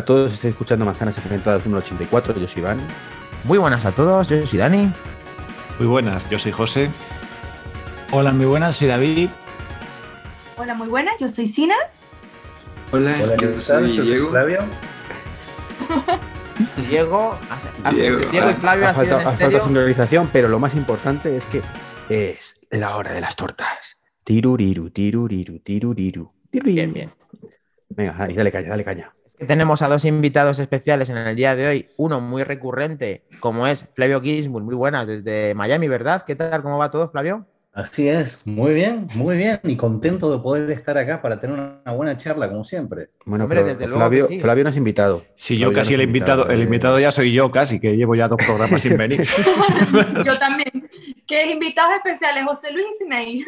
Hola a todos, estoy escuchando Manzanas Enfrentadas número 84, yo soy Iván. Muy buenas a todos, yo soy Dani. Muy buenas, yo soy José. Hola, muy buenas, soy David. Hola, muy buenas, yo soy Sina. Hola, yo soy Diego. Flavio. Diego, Diego. Diego y Flavio Ha ha sido falta, en ha sonorización, pero lo más importante es que es la hora de las tortas. Tiruriru, tiruriru, tiruriru. tiruriru. Bien, bien. Venga, dale, dale caña, dale caña. Tenemos a dos invitados especiales en el día de hoy. Uno muy recurrente, como es Flavio Gisburg. Muy buenas, desde Miami, ¿verdad? ¿Qué tal? ¿Cómo va todo, Flavio? Así es, muy bien, muy bien. Y contento de poder estar acá para tener una buena charla, como siempre. Bueno, Hombre, desde luego Flavio, sí. Flavio no es invitado. Si yo Flavio casi el invitado, el invitado ya soy yo casi, que llevo ya dos programas sin venir. Yo también. Que invitados especiales, José Luis y Sinei.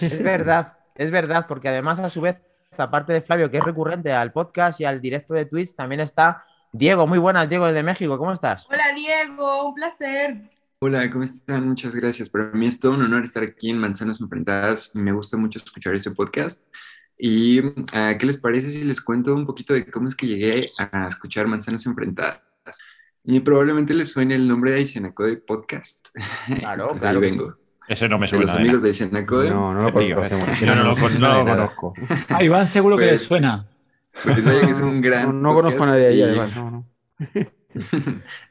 Es verdad, es verdad, porque además, a su vez, aparte de Flavio, que es recurrente al podcast y al directo de Twitch, también está Diego. Muy buenas, Diego, desde México. ¿Cómo estás? Hola, Diego, un placer. Hola, ¿cómo están? Muchas gracias. Para mí es todo un honor estar aquí en Manzanas Enfrentadas. Me gusta mucho escuchar este podcast. ¿Y ah, qué les parece si les cuento un poquito de cómo es que llegué a escuchar Manzanas Enfrentadas? Y probablemente les suene el nombre de Aisenacode Podcast. Claro, Pues claro ahí vengo. Ese no me De los suena. amigos de de Aisenacode. No, no lo conocemos. nada. No, no, lo conozco. A Iván seguro que le Pues- suena. Pues vaya que es un gran No, no conozco a nadie de ahí, y- además. No, no.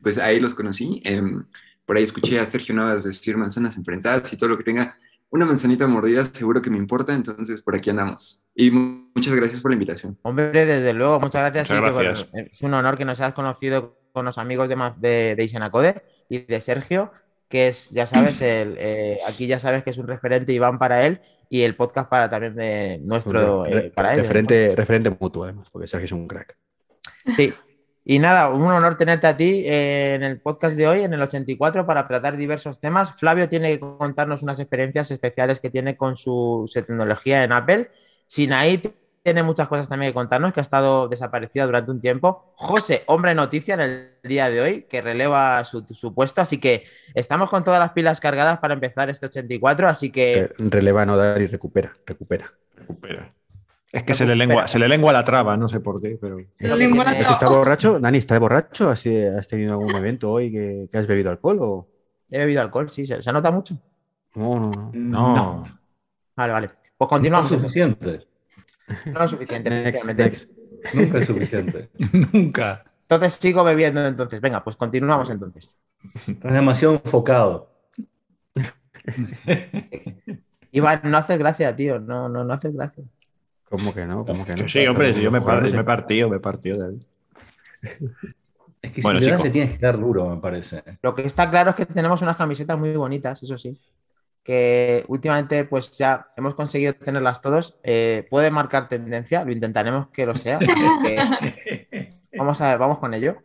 pues ahí los conocí. em, por ahí escuché a Sergio Navas decir manzanas enfrentadas y todo lo que tenga una manzanita mordida seguro que me importa, entonces por aquí andamos. Y mu- muchas gracias por la invitación. Hombre, desde luego, muchas gracias. Muchas Sí, que, gracias. bueno, es un honor que nos hayas conocido con los amigos de, de, de Isenacode y de Sergio, que es, ya sabes, el, eh, aquí ya sabes que es un referente Iván para él y el podcast para también de nuestro, eh, para él. referente, referente mutuo, además, porque Sergio es un crack. Sí. Y nada, un honor tenerte a ti eh, en el podcast de hoy, en el 84, para tratar diversos temas. Flavio tiene que contarnos unas experiencias especiales que tiene con su, su tecnología en Apple. Sinaí tiene muchas cosas también que contarnos, que ha estado desaparecida durante un tiempo. José, hombre noticia en el día de hoy, que releva su, su puesto. Así que estamos con todas las pilas cargadas para empezar este 84. Así que Eh, releva, no dar y recupera, recupera. Recupera. Es que se le, lengua, se le lengua la traba, no sé por qué, pero. creo que Lengua tiene- ¿De hecho, ¿Estás borracho? Dani, ¿estás borracho? ¿Has, has tenido algún evento hoy que, que has bebido alcohol? O... he bebido alcohol, sí, se, se nota mucho. No, no, no. No. Vale, vale. Pues No continuamos. es suficiente. No lo suficiente. Next. Nunca es suficiente. Nunca. Entonces sigo bebiendo entonces. Venga, pues continuamos entonces. Estás demasiado enfocado. Iván, no haces gracia, tío. No, no, no haces gracia. ¿Cómo que no? ¿Cómo que no? Sí, hombre, si yo me, par- me he partido, me he partido. David. Es que Bueno, si le das chico. le tienes que dar duro, me parece. Lo que está claro es que tenemos unas camisetas muy bonitas, eso sí. Que últimamente, pues ya hemos conseguido tenerlas todos. Eh, puede marcar tendencia, lo intentaremos que lo sea. vamos, a, vamos con ello.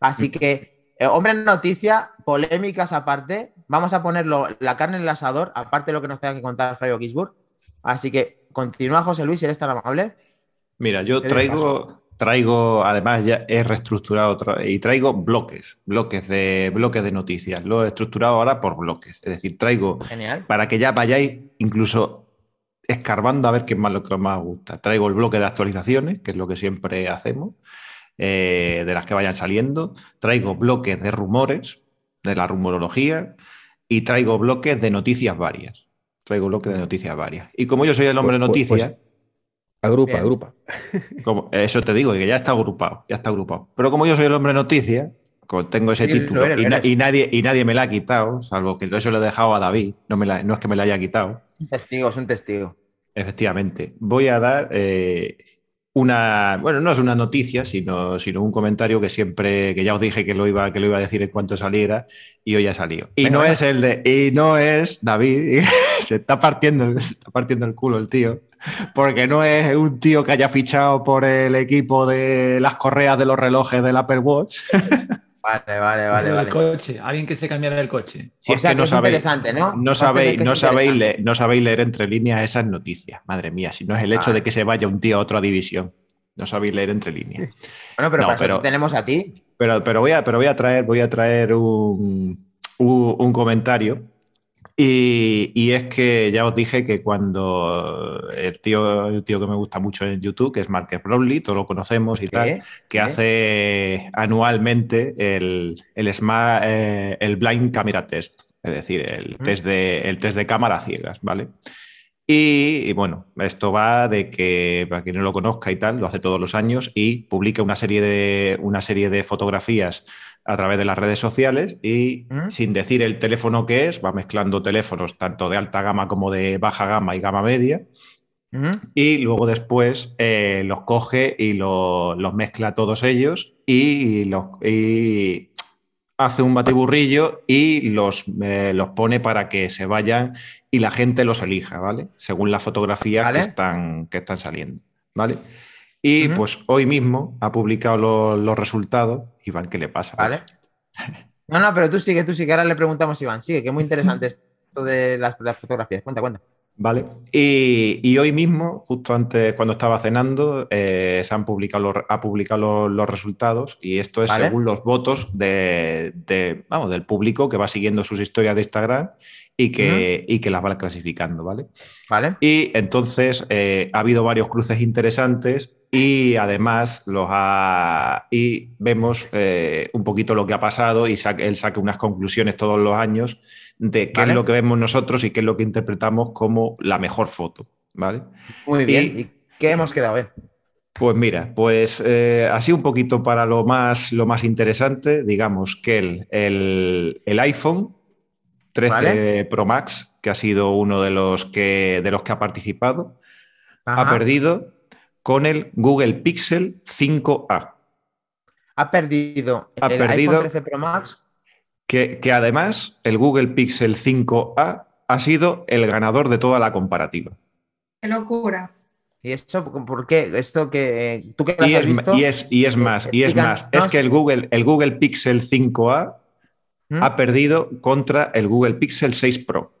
Así que, eh, hombre, noticia, polémicas aparte. Vamos a ponerlo la carne en el asador, aparte de lo que nos tenga que contar Flavio Gisburg. Así que continúa, José Luis, si eres tan amable. Mira, yo traigo, traigo, además ya he reestructurado tra- y traigo bloques, bloques de, bloques de noticias. Lo he estructurado ahora por bloques. Es decir, traigo Genial. para que ya vayáis incluso escarbando a ver qué es más lo que más os gusta. Traigo el bloque de actualizaciones, que es lo que siempre hacemos, eh, de las que vayan saliendo. Traigo bloques de rumores, de la rumorología, y traigo bloques de noticias varias. Traigo bloques de noticias varias. Y como yo soy el hombre de Pues- pues- noticias, Agrupa, Bien. agrupa. como, eso te digo, que ya está agrupado, ya está agrupado. Pero como yo soy el hombre de noticias, como tengo ese Sí, título eres, y, na- nadie, y nadie me la ha quitado, salvo que eso lo he dejado a David, no, me la- no es que me la haya quitado. Un testigo, es un testigo. Efectivamente, voy a dar eh, una, bueno, no es una noticia, sino, sino un comentario que siempre, que ya os dije que lo iba, que lo iba a decir en cuanto saliera, y hoy ha salido. Y Venga, no es el de, y no es David, se está partiendo, se está partiendo el culo el tío, porque no es un tío que haya fichado por el equipo de las correas de los relojes del Apple Watch. Vale, vale, vale. Del vale. coche. Alguien que se cambiara el coche. Si o es sea que no es sabéis, interesante, ¿no? no sabéis, no sabéis, interesante. leer, no sabéis leer entre líneas esas noticias. Madre mía, si no es el hecho Vale. de que se vaya un tío a otra división. No sabéis leer entre líneas. Bueno, pero No, para pero- eso te tenemos a ti. Pero, pero, voy, a, pero voy a traer, voy a traer un, un- un comentario Y, y es que ya os dije que cuando el tío, el tío que me gusta mucho en YouTube, que es Marcus Brownlee, todos lo conocemos y tal, que hace anualmente el, el, Smart- eh, el Blind Camera Test, es decir, el, Mm. test, de, el test de cámara ciegas, ¿vale? Y, y bueno, esto va de que, para quien no lo conozca y tal, lo hace todos los años y publica una serie de, una serie de fotografías a través de las redes sociales y ¿Mm? sin decir el teléfono que es, va mezclando teléfonos tanto de alta gama como de baja gama y gama media Ujú. y luego después eh, los coge y lo- los mezcla todos ellos y, los, y hace un batiburrillo y los, eh, los pone para que se vayan y la gente los elija, ¿vale? Según las fotografías Vale. que, están, que están saliendo, ¿vale? Y pues hoy mismo ha publicado lo- los resultados. Iván, ¿qué le pasa? Vale. No, no, pero tú sigue, tú sigue. Ahora le preguntamos a Iván. Sigue, que es muy interesante esto de las, las fotografías. Cuenta, cuenta. Vale. Y, y hoy mismo, justo antes, cuando estaba cenando, eh, se han publicado los, ha publicado los, los resultados y esto es Vale. según los votos de, de- vamos, del público que va siguiendo sus historias de Instagram y que, y que las va clasificando, ¿vale? ¿Vale? Y entonces eh, ha habido varios cruces interesantes y además los ha, y vemos eh, un poquito lo que ha pasado y sa- él saca unas conclusiones todos los años de qué Vale. es lo que vemos nosotros y qué es lo que interpretamos como la mejor foto, ¿vale? Muy bien. Y- ¿Y qué hemos quedado? Eh? Pues mira, pues eh, así un poquito para lo más, lo más interesante, digamos que el, el- el iPhone 13 Vale. Pro Max, que ha sido uno de los que, de los que ha participado, ha perdido con el Google Pixel 5A, Ha perdido Ha el perdido- iPhone 13 Pro Max. que, que además el Google Pixel 5A ha sido el ganador de toda la comparativa. Qué locura. ¿Y eso por qué? Esto que eh, tú que Y has es, visto. y es- y es más, y es más, es que el Google, el Google Pixel 5A ¿Mm? ha perdido contra el Google Pixel 6 Pro.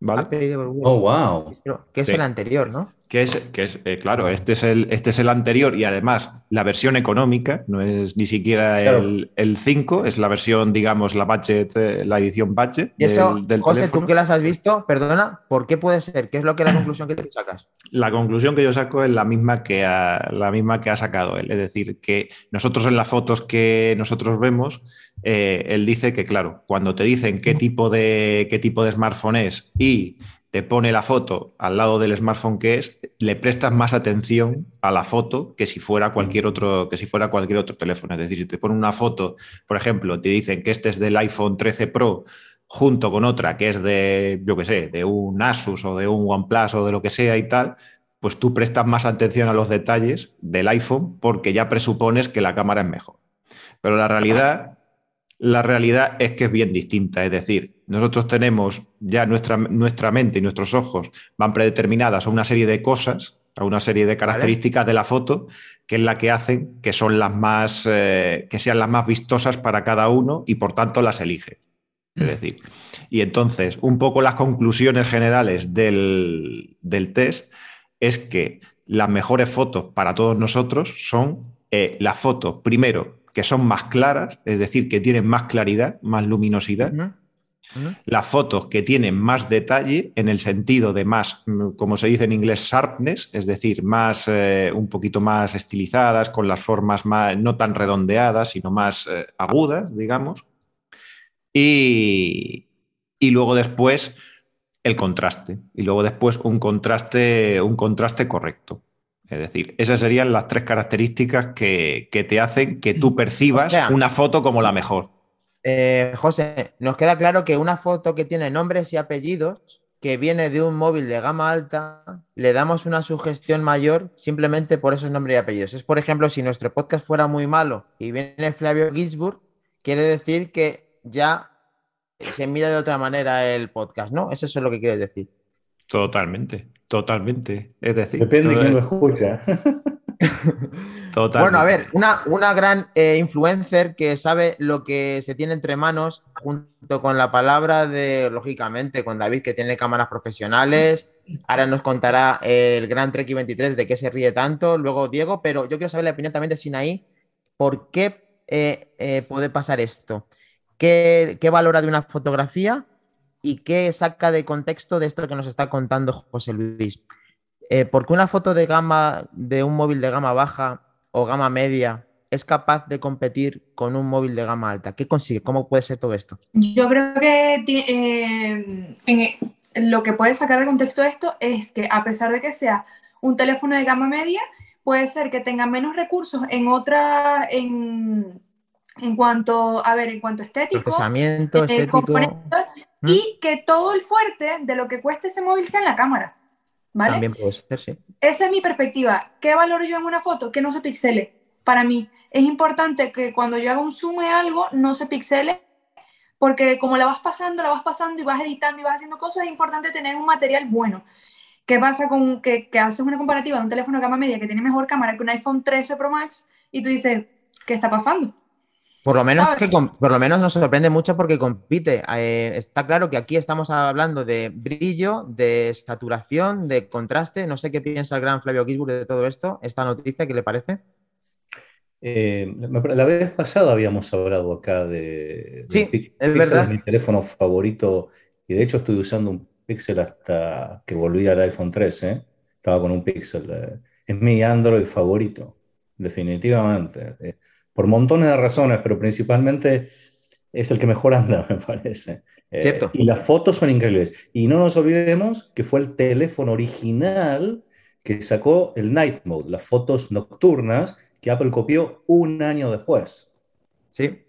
¿Vale? Ha perdido por Google. Oh, wow. Que es Sí. el anterior, ¿no? Que es, que es eh, claro, este es, el, este es el anterior y además la versión económica, no es ni siquiera Claro. el, el 5, es la versión, digamos, la budget, eh, la edición budget Y eso, del, del José, teléfono. tú que las has visto, perdona, ¿por qué puede ser? ¿Qué es lo que la conclusión que tú sacas? La conclusión que yo saco es la misma que ha, la misma que ha sacado él. Es decir, que nosotros en las fotos que nosotros vemos, eh, él dice que, claro, cuando te dicen qué tipo, de, qué tipo de smartphone es y te pone la foto al lado del smartphone que es, le prestas más atención a la foto que si fuera cualquier otro, que si fuera cualquier otro teléfono. Es decir, si te pone una foto, por ejemplo, te dicen que este es del iPhone 13 Pro junto con otra que es de, yo qué sé, de un Asus o de un OnePlus o de lo que sea y tal, pues tú prestas más atención a los detalles del iPhone porque ya presupones que la cámara es mejor. Pero la realidad, la realidad es que es bien distinta. Es decir, nosotros tenemos ya nuestra, nuestra mente y nuestros ojos van predeterminadas a una serie de cosas, a una serie de características de la foto, que es la que hacen que son las más, eh, que sean las más vistosas para cada uno y por tanto las elige. Es decir, y entonces, un poco las conclusiones generales del, del test es que las mejores fotos para todos nosotros son eh, las fotos, primero, que son más claras, es decir, que tienen más claridad, más luminosidad, Las fotos que tienen más detalle en el sentido de más, mm, como se dice en inglés, sharpness, es decir, más eh, un poquito más estilizadas, con las formas más, no tan redondeadas, sino más eh, agudas, digamos. Y, y luego después el contraste. Y luego después un contraste, un contraste correcto. Es decir, esas serían las tres características que, que te hacen que tú percibas O sea- una foto como la mejor. Eh, José, nos queda claro que una foto que tiene nombres y apellidos, que viene de un móvil de gama alta, le damos una sugestión mayor simplemente por esos nombres y apellidos. Es, por ejemplo, si nuestro podcast fuera muy malo y viene Flavio Gisburg, quiere decir que ya se mira de otra manera el podcast, ¿no? Eso es lo que quieres decir. Totalmente, totalmente. Es decir, Depende de quién lo escucha. Bueno, a ver, una, una gran eh, influencer que sabe lo que se tiene entre manos, junto con la palabra de, lógicamente, con David, que tiene cámaras profesionales. Ahora nos contará el gran Treki 23 de qué se ríe tanto. Luego Diego, pero yo quiero saber la opinión también de Sinaí. ¿Por qué eh, eh, puede pasar esto? ¿Qué, qué valora de una fotografía y qué saca de contexto de esto que nos está contando José Luis. Eh, ¿Por qué una foto de gama de un móvil de gama baja o gama media es capaz de competir con un móvil de gama alta? ¿Qué consigue? ¿Cómo puede ser todo esto? Yo creo que eh, en- lo que puedes sacar de contexto esto es que a pesar de que sea un teléfono de gama media, puede ser que tenga menos recursos en otra, en, en cuanto, a ver, en cuanto estético, Procesamiento eh, estético. ¿Mm? y que todo el fuerte de lo que cueste ese móvil sea en la cámara. ¿Vale? También puede ser, sí. Esa es mi perspectiva. ¿Qué valoro yo en una foto? Que no se pixele. Para mí es importante que cuando yo haga un zoom de algo no se pixele, porque como la vas pasando, la vas pasando y vas editando y vas haciendo cosas, es importante tener un material bueno. ¿Qué pasa con que, que haces una comparativa de un teléfono de gama media que tiene mejor cámara que un iPhone 13 Pro Max y tú dices, ¿qué está pasando? Por lo menos, por lo menos nos sorprende mucho porque compite. Eh, está claro que aquí estamos hablando de brillo, de saturación, de contraste. No sé qué piensa el gran Flavio Gisburg de todo esto, esta noticia, ¿qué le parece? Eh, la vez pasada habíamos hablado acá de, del Sí, es Pixel, verdad. es mi teléfono favorito y de hecho estoy usando un Pixel hasta que volví al iPhone 13. Estaba con un Pixel. eh, es mi Android favorito, definitivamente. Por montones de razones, pero principalmente es el que mejor anda, me parece. Eh, y las fotos son increíbles. Y no nos olvidemos que fue el teléfono original que sacó el Night Mode, las fotos nocturnas que Apple copió un año después. Sí.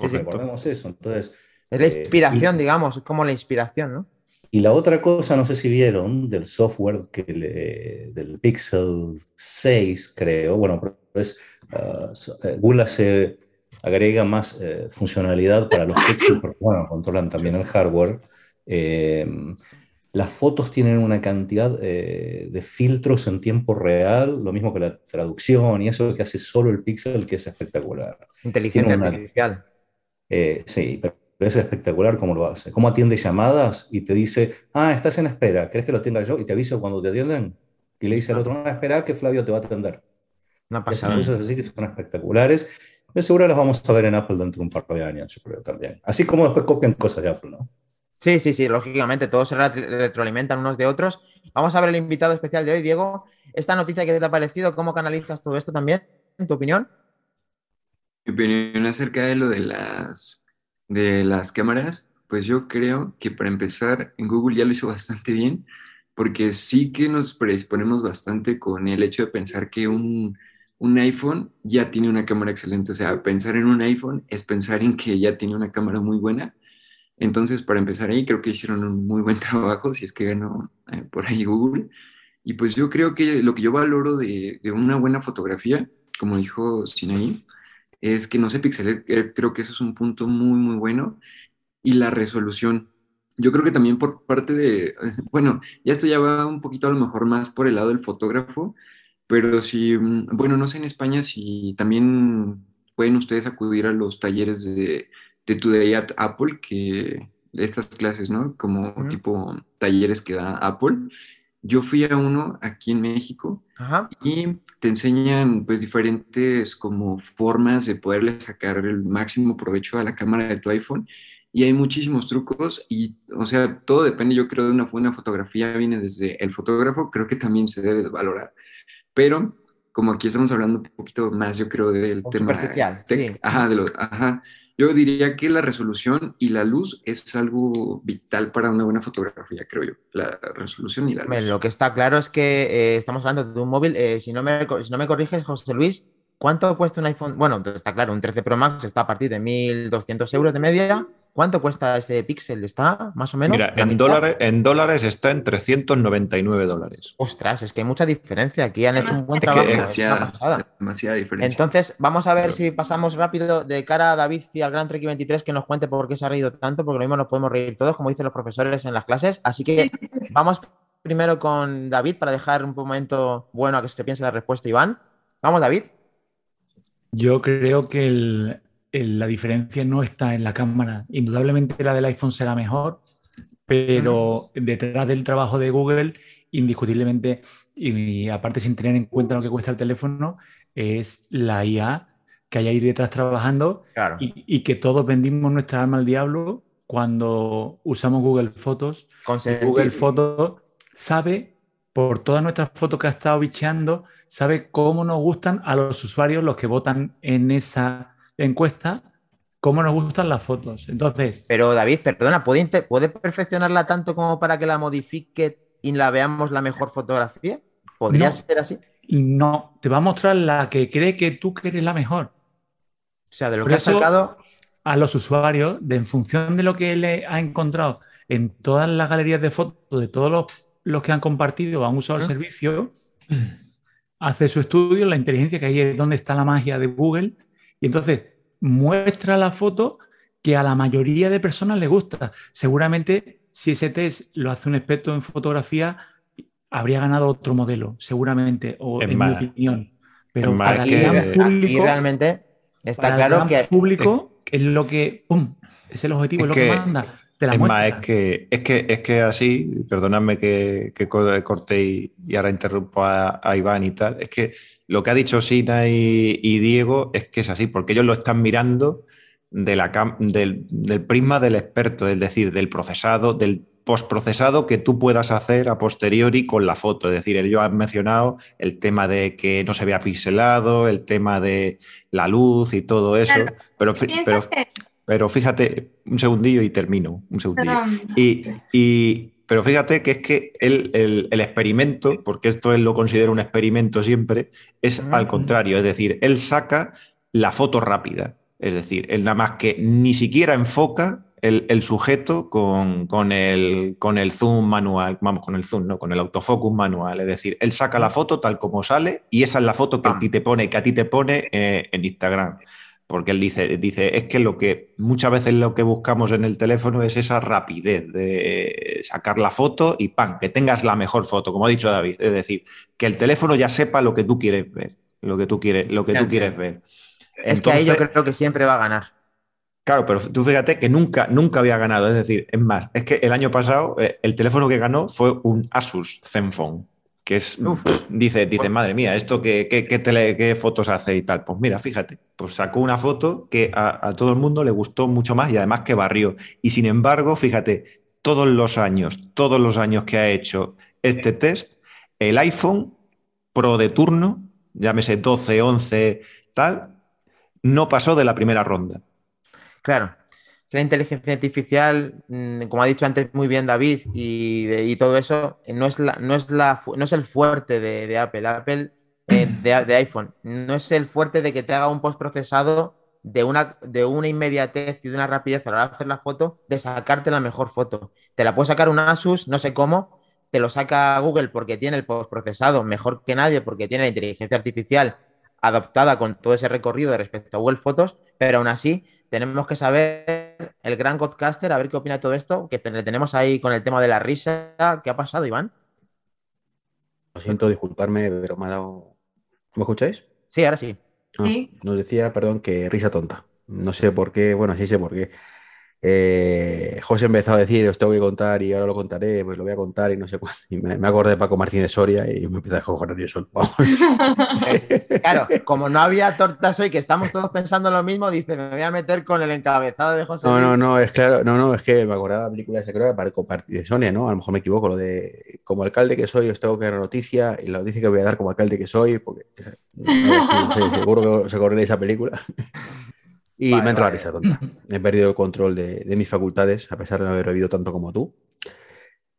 Sí, sí. Recordemos eso. Entonces, Es la Eh, inspiración, y- digamos, es como la inspiración, ¿no? y la otra cosa, no sé si vieron, del software que le- del Pixel 6, creo, bueno, pero es, ah, so- eh, Google hace, agrega más eh, funcionalidad para los Pixel, porque bueno, controlan también el hardware. Eh, las fotos tienen una cantidad eh, de filtros en tiempo real, lo mismo que la traducción y eso que hace solo el Pixel, que es espectacular. Inteligencia una- artificial. Eh, sí, pero es espectacular cómo lo hace. Cómo atiende llamadas y te dice, ah, estás en espera, ¿querés que lo atienda yo? Y te aviso cuando te atienden. Y le dice al otro, no, espera que Flavio te va a atender. Una Esas pasada. cosas así que son espectaculares. De seguro las vamos a ver en Apple dentro de un par de años, yo creo también. Así como después copian cosas de Apple, ¿no? Sí, sí, sí, lógicamente, todos se retro- retroalimentan unos de otros. Vamos a ver el invitado especial de hoy, Diego. Esta noticia que te ha parecido, ¿cómo canalizas todo esto también? ¿En tu opinión? Mi opinión acerca de lo de las, de las cámaras, pues yo creo que para empezar, en Google ya lo hizo bastante bien, porque sí que nos predisponemos bastante con el hecho de pensar que un, un iPhone ya tiene una cámara excelente. O sea, pensar en un iPhone es pensar en que ya tiene una cámara muy buena. Entonces, para empezar ahí, creo que hicieron un muy buen trabajo, si es que ganó eh, por ahí Google. Y pues yo creo que lo que yo valoro de, de una buena fotografía, como dijo Sinaí, es que no se pixele. Creo que eso es un punto muy, muy bueno. Y la resolución. Yo creo que también por parte de, bueno, ya esto ya va un poquito a lo mejor más por el lado del fotógrafo, pero si, mm, bueno, no sé en España si también pueden ustedes acudir a los talleres de, de Today at Apple, que estas clases, ¿no? Como Ujú. tipo talleres que da Apple. Yo fui a uno aquí en México y te enseñan pues diferentes como formas de poderle sacar el máximo provecho a la cámara de tu iPhone y hay muchísimos trucos y o sea, todo depende yo creo de una buena fotografía, viene desde el fotógrafo, creo que también se debe de valorar, pero como aquí estamos hablando un poquito más yo creo del O tema tech, sí. ajá, de los, ajá, yo diría que la resolución y la luz es algo vital para una buena fotografía, creo yo, la resolución y la luz. lo que está claro es que eh, estamos hablando de un móvil. eh, si, no me, si no me corriges, José Luis, ¿cuánto cuesta un iPhone? Bueno, está claro, un 13 Pro Max está a partir de 1.200 euros de media. ¿Cuánto cuesta ese Pixel? ¿Está más o menos? Mira, en dólares, en dólares está en 399 dólares. Ostras, es que hay mucha diferencia. Aquí han hecho un buen Es trabajo. demasiada, pasada. demasiada diferencia. Entonces, vamos a ver Pero- si pasamos rápido de cara a David y al Gran Trek 23 que nos cuente por qué se ha reído tanto, porque lo mismo nos podemos reír todos, como dicen los profesores en las clases. Así que vamos primero con David para dejar un momento bueno a que se piense la respuesta, Iván. Vamos, David. Yo creo que el- la diferencia no está en la cámara. Indudablemente la del iPhone será mejor, pero detrás del trabajo de Google, indiscutiblemente, y aparte sin tener en cuenta lo que cuesta el teléfono, es la IA que hay ahí detrás trabajando Claro. y, y que todos vendimos nuestra alma al diablo cuando usamos Google Fotos. Consentir. Google Fotos sabe, por todas nuestras fotos que ha estado bicheando, sabe cómo nos gustan a los usuarios, los que votan en esa encuesta, cómo nos gustan las fotos. Entonces, Pero David, perdona, ¿puede, inter- ¿puede perfeccionarla tanto como para que la modifique y la veamos la mejor fotografía? ¿Podría No. ser así? no, te va a mostrar la que cree que tú que eres la mejor. O sea, de lo Por que has sacado, a los usuarios, de, en función de lo que le ha encontrado en todas las galerías de fotos de todos los, los que han compartido o han usado el servicio, hace su estudio, la inteligencia, que ahí es donde está la magia de Google, y entonces muestra la foto que a la mayoría de personas le gusta. Seguramente, si ese test lo hace un experto en fotografía, habría ganado otro modelo, seguramente, o en mi opinión. Pero para el que- gran público, realmente está para el claro gran que público es lo que, ¡pum! Es el objetivo, Es es, lo que, que- manda. Te la Es muestra. más, es que, es que, es que así, perdonadme que, que co- corte y, y ahora interrumpo a, a Iván y tal, es que lo que ha dicho Sina y, y Diego es que es así, porque ellos lo están mirando de la cam- del, del prisma del experto, es decir, del procesado, del postprocesado que tú puedas hacer a posteriori con la foto. Es decir, ellos han mencionado el tema de que no se vea pixelado, el tema de la luz y todo eso, Claro. pero, pero. Pero fíjate, un segundillo y termino, un segundillo. Perdón. Y, y- pero fíjate que es que el, el- el experimento, porque esto él lo considera un experimento siempre, es al contrario, es decir, él saca la foto rápida, es decir, él nada más que ni siquiera enfoca el, el sujeto con, con el, con el zoom manual, vamos, con el zoom, no, con el autofocus manual, es decir, él saca la foto tal como sale y esa es la foto que a Pam. ti te pone, que a ti te pone eh, en Instagram. Porque él dice, dice, es que lo que muchas veces lo que buscamos en el teléfono es esa rapidez de sacar la foto y ¡pam! que tengas la mejor foto, como ha dicho David. Es decir, que el teléfono ya sepa lo que tú quieres ver, lo que tú quieres, lo que tú quieres ver. es que ahí yo creo que siempre va a ganar. Claro, pero tú fíjate que nunca, nunca había ganado. Es decir, es más, es que el año pasado eh, el teléfono que ganó fue un Asus Zenfone, que es, Uf. dice, dice, madre mía, ¿esto qué, qué, qué tele- qué fotos hace y tal? Pues mira, fíjate, pues sacó una foto que a, a todo el mundo le gustó mucho más y además que barrió. Y sin embargo, fíjate, todos los años, todos los años que ha hecho este test, el iPhone Pro de turno, llámese 12, 11, tal, no pasó de la primera ronda. Claro. Que la inteligencia artificial, mm, como ha dicho antes muy bien David, y, todo eso, eh, no es, la, no es, la, no es el fuerte de, de Apple. Apple, eh, de, de iPhone, no es el fuerte de que te haga un postprocesado de una, de una inmediatez y de una rapidez a la hora de hacer la foto, de sacarte la mejor foto. Te la puede sacar un Asus, no sé cómo, te lo saca Google porque tiene el postprocesado mejor que nadie, porque tiene la inteligencia artificial adaptada con todo ese recorrido de respecto a Google Fotos, pero aún así tenemos que saber el gran Godcaster, a ver qué opina de todo esto, que te- le tenemos ahí con el tema de la risa. ¿Qué ha pasado, Iván? Lo siento, disculparme, pero me ha dado. ¿Me escucháis? Sí, ahora sí. Ah, Sí. Nos decía, perdón, que risa tonta. No sé por qué, bueno, sí sé por qué. Eh, José empezó a decir, os tengo que contar y ahora lo contaré, pues lo voy a contar y no sé cuánto. Y me, me acordé de Paco Martínez Soria y me empecé a cojonar yo solo. Claro, como no había tortas hoy, que estamos todos pensando lo mismo, dice, me voy a meter con el encabezado de José. No, no, no, es claro, no, no, es que me acordaba de la película esa, creo que para compartir de Sonia, ¿no? A lo mejor me equivoco, lo de como alcalde que soy, os tengo que dar noticia y la noticia que voy a dar como alcalde que soy, porque no, no sé, seguro que os acordaréis esa película. Y Vale, me ha entrado la vale. risa tonta. He perdido el control de, de mis facultades, a pesar de no haber bebido tanto como tú.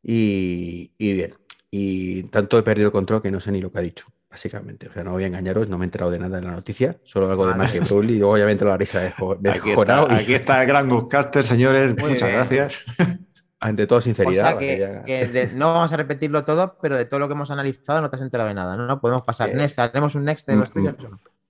Y, y bien, y tanto he perdido el control que no sé ni lo que ha dicho, básicamente. O sea, no voy a engañaros, no me he enterado de nada en la noticia, solo algo de Vale. Magia Brulli y luego obviamente la risa de, de Aquí Jonao está, y- aquí está el gran Godcaster, señores. Muy Muchas bien. gracias. ante todo O sinceridad. sea para que, que ya- que de- no vamos a repetirlo todo, pero de todo lo que hemos analizado no te has enterado de nada, ¿no? Podemos pasar. Eh, Next, haremos un next de los mm, tuyos.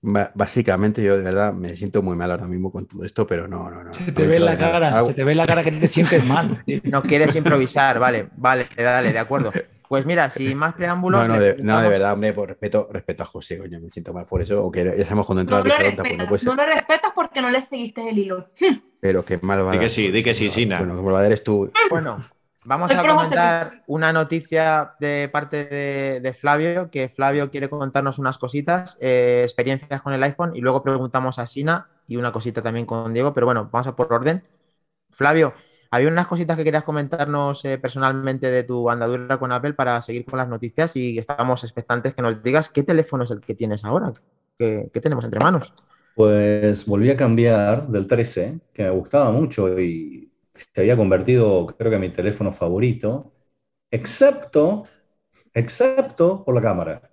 Básicamente yo de verdad me siento muy mal ahora mismo con todo esto, pero no, no, no. Se no te me ve la de cara, se te ve en la cara que te sientes mal. No quieres improvisar, vale, vale, dale, de acuerdo. Pues mira, sin más preámbulos. No, no, de, no, de verdad, hombre, por respeto, respeto a José, coño, me siento mal por eso, aunque ya sabemos cuando entra No la pues no respetas, puede ser, no lo respetas porque no le seguiste el hilo. pero que mal va Di que sí, di que sí, Sina. Bueno, como lo eres tú, Bueno, vamos a comentar una noticia de parte de, de Flavio, que Flavio quiere contarnos unas cositas, eh, experiencias con el iPhone, y luego preguntamos a Sina y una cosita también con Diego, pero bueno, vamos a por orden. Flavio, Había unas cositas que querías comentarnos eh, personalmente de tu andadura con Apple para seguir con las noticias y estábamos expectantes que nos digas qué teléfono es el que tienes ahora, qué, qué tenemos entre manos. Pues volví a cambiar del 13, que me gustaba mucho y se había convertido, creo que, en mi teléfono favorito, excepto, excepto por la cámara,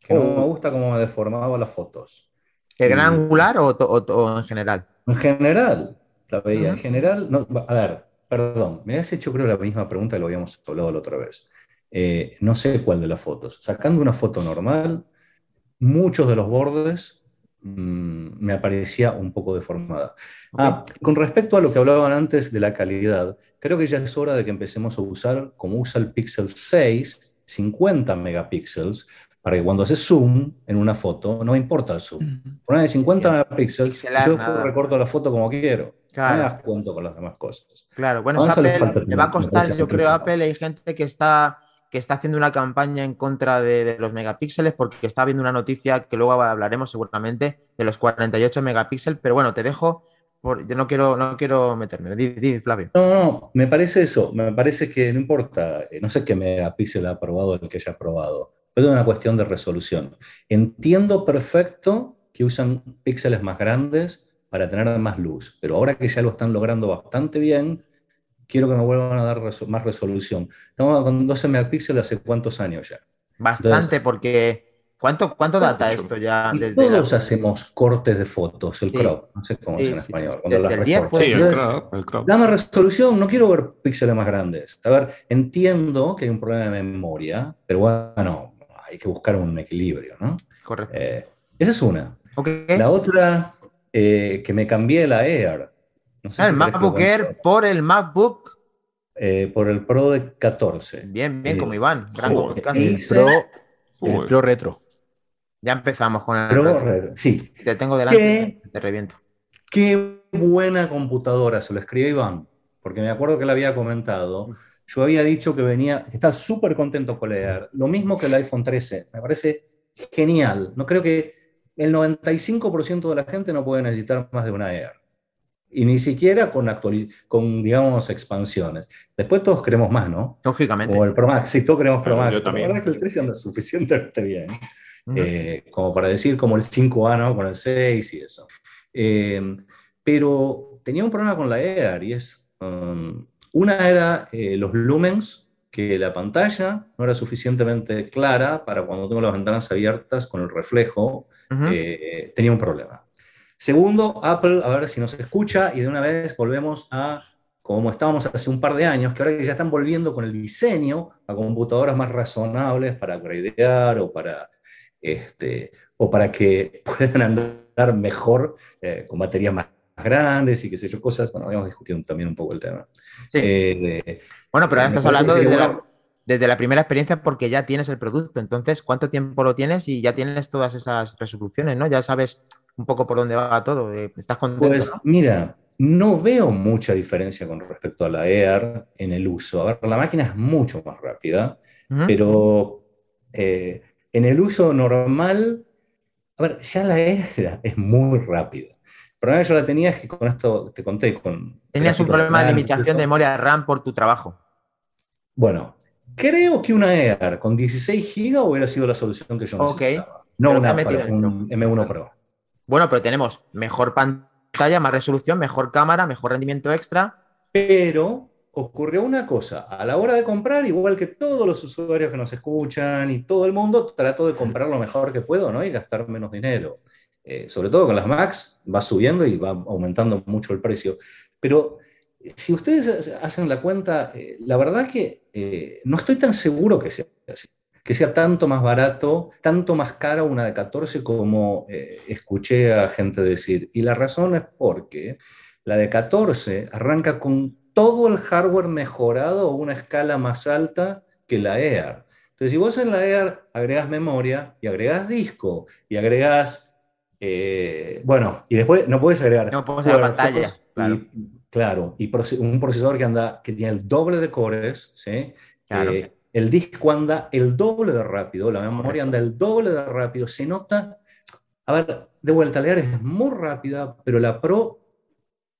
que no me gusta cómo me deformaba las fotos. ¿El gran angular o, o en general? En general, la veía. En general, no, a ver, perdón, me has hecho creo la misma pregunta que lo habíamos hablado la otra vez. Eh, no sé cuál de las fotos. Sacando una foto normal, muchos de los bordes me aparecía un poco deformada. Ah, con respecto a lo que hablaban antes de la calidad, creo que ya es hora de que empecemos a usar, como usa el Pixel 6, 50 megapíxeles, para que cuando haces zoom en una foto, no importa el zoom. Una de 50 megapíxeles, yo nada. recorto la foto como quiero. No me Claro. das cuenta con las demás cosas. Claro, bueno, Apple le va a costar, yo creo, a. Apple hay gente que está, que está haciendo una campaña en contra de, los megapíxeles porque está viendo una noticia que luego hablaremos seguramente de los 48 megapíxeles, pero bueno, te dejo, por, yo no quiero, no quiero meterme. Di, di, Flavio. No, no, no, me parece eso, me parece que no importa, eh, no sé qué megapíxel ha aprobado el que haya aprobado, pero es una cuestión de resolución. Entiendo perfecto que usan píxeles más grandes para tener más luz, pero ahora que ya lo están logrando bastante bien, quiero que me vuelvan a dar más resolución. Estamos con 12 megapíxeles hace cuántos años ya. Bastante, porque ¿cuánto, cuánto data Mucho. esto ya Y desde todos la- hacemos cortes de fotos, el Sí. crop, no sé cómo es Sí, en sí, español. sí. cuando Desde las el 10 recortas. puede Sí, ser. el crop, el crop. Dame resolución, no quiero ver píxeles más grandes. A ver, entiendo que hay un problema de memoria, pero bueno, hay que buscar un equilibrio, ¿no? Correcto. Eh, esa es una. Ok. La otra, eh, que me cambié la Air. No sé Ah, el si querés que lo MacBook cuente. Air por el MacBook. Eh, por el Pro de 14. Bien, bien, Eh, como Iván. Gran joder, El Pro, el Retro. Ya empezamos con el Pro, retro. sí, Te tengo delante, ¿Qué? te reviento. Qué buena computadora, se lo escribió Iván, porque me acuerdo que le había comentado. Yo había dicho que venía, que está súper contento con la Air, lo mismo que el iPhone 13, me parece genial. No creo que el 95% de la gente no puede necesitar más de una Air. Y ni siquiera con, con digamos, expansiones. Después todos queremos más, ¿no? Lógicamente. Como el Pro Max, sí, todos queremos Pro Max. yo también. La verdad es que el 13 anda suficientemente bien. Eh, como para decir como el 5A, ¿no? Con el 6 y eso. Eh, pero tenía un problema con la Air y es, um, una era eh, los lumens, que la pantalla no era suficientemente clara para cuando tengo las ventanas abiertas con el reflejo, tenía un problema. Segundo, Apple, a ver si nos escucha y de una vez volvemos a como estábamos hace un par de años, que ahora que ya están volviendo con el diseño a computadoras más razonables para gradear o para, este, o para que puedan andar mejor eh, con baterías más grandes y qué sé yo, cosas. Bueno, habíamos discutido también un poco el tema. Sí. Eh, Bueno, pero ahora estás hablando desde la, desde la primera experiencia porque ya tienes el producto. Entonces, ¿cuánto tiempo lo tienes? Y ya tienes todas esas resoluciones, ¿no? Ya sabes un poco por dónde va todo. eh, ¿Estás contento? Pues no? mira, no veo mucha diferencia con respecto a la Air en el uso. A ver, la máquina es mucho más rápida, pero eh, en el uso normal, a ver, ya la Air es muy rápida. El problema que yo la tenía es que con esto te conté con... Tenías un problema de limitación de memoria RAM por tu trabajo. Bueno, creo que una Air con 16 GB hubiera sido la solución que yo Ok, necesitaba. No pero te una has metido para en el un M1 Pro. Bueno, pero tenemos mejor pantalla, más resolución, mejor cámara, mejor rendimiento extra. Pero ocurrió una cosa, a la hora de comprar, igual que todos los usuarios que nos escuchan y todo el mundo, trato de comprar lo mejor que puedo, ¿no? Y gastar menos dinero. Eh, sobre todo con las Macs, va subiendo y va aumentando mucho el precio. Pero si ustedes hacen la cuenta, eh, la verdad que eh, no estoy tan seguro que sea así. Que sea tanto más barato, tanto más cara una de 14 como eh, escuché a gente decir. Y la razón es porque la de 14 arranca con todo el hardware mejorado a una escala más alta que la Air. Entonces, si vos en la Air agregas memoria y agregas disco y agregas, eh, bueno, y después no puedes agregar No puedes agregar pantalla, claro. y, claro, y proce- un procesador que anda, que tiene el doble de cores, ¿sí? Claro. Eh, el disco anda el doble de rápido, la memoria anda el doble de rápido, se nota, a ver, de vuelta, la Air es muy rápida, pero la Pro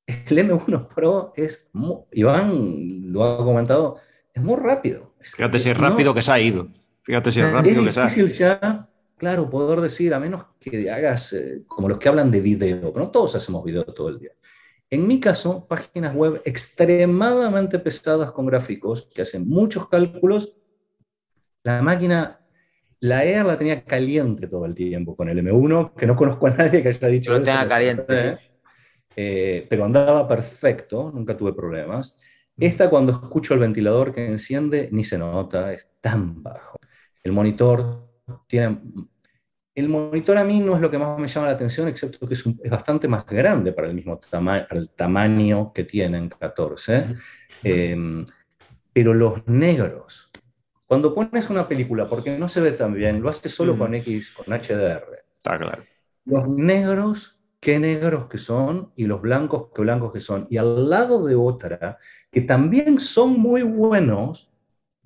el M1 Pro es, Iván lo ha comentado, es muy rápido. Es- Fíjate si es no- rápido que se ha ido. Fíjate si es Es rápido que es se ha difícil ya, claro, poder decir, a menos que hagas eh, como los que hablan de video, pero no todos hacemos video todo el día. En mi caso, páginas web extremadamente pesadas con gráficos que hacen muchos cálculos, la máquina, la Air la tenía caliente todo el tiempo con el M1, que no conozco a nadie que haya dicho lo tenga caliente, ¿eh? Eh, pero andaba perfecto, nunca tuve problemas. Esta cuando escucho el ventilador que enciende ni se nota, es tan bajo. El monitor tiene... El monitor a mí no es lo que más me llama la atención, excepto que es, un- es bastante más grande para el mismo tama- para el tamaño que tiene en 14. Eh, pero los negros, cuando pones una película, porque no se ve tan bien, lo hace solo Mm. con X, con HDR. Está claro. Los negros, qué negros que son, y los blancos, qué blancos que son. Y al lado de otra, que también son muy buenos,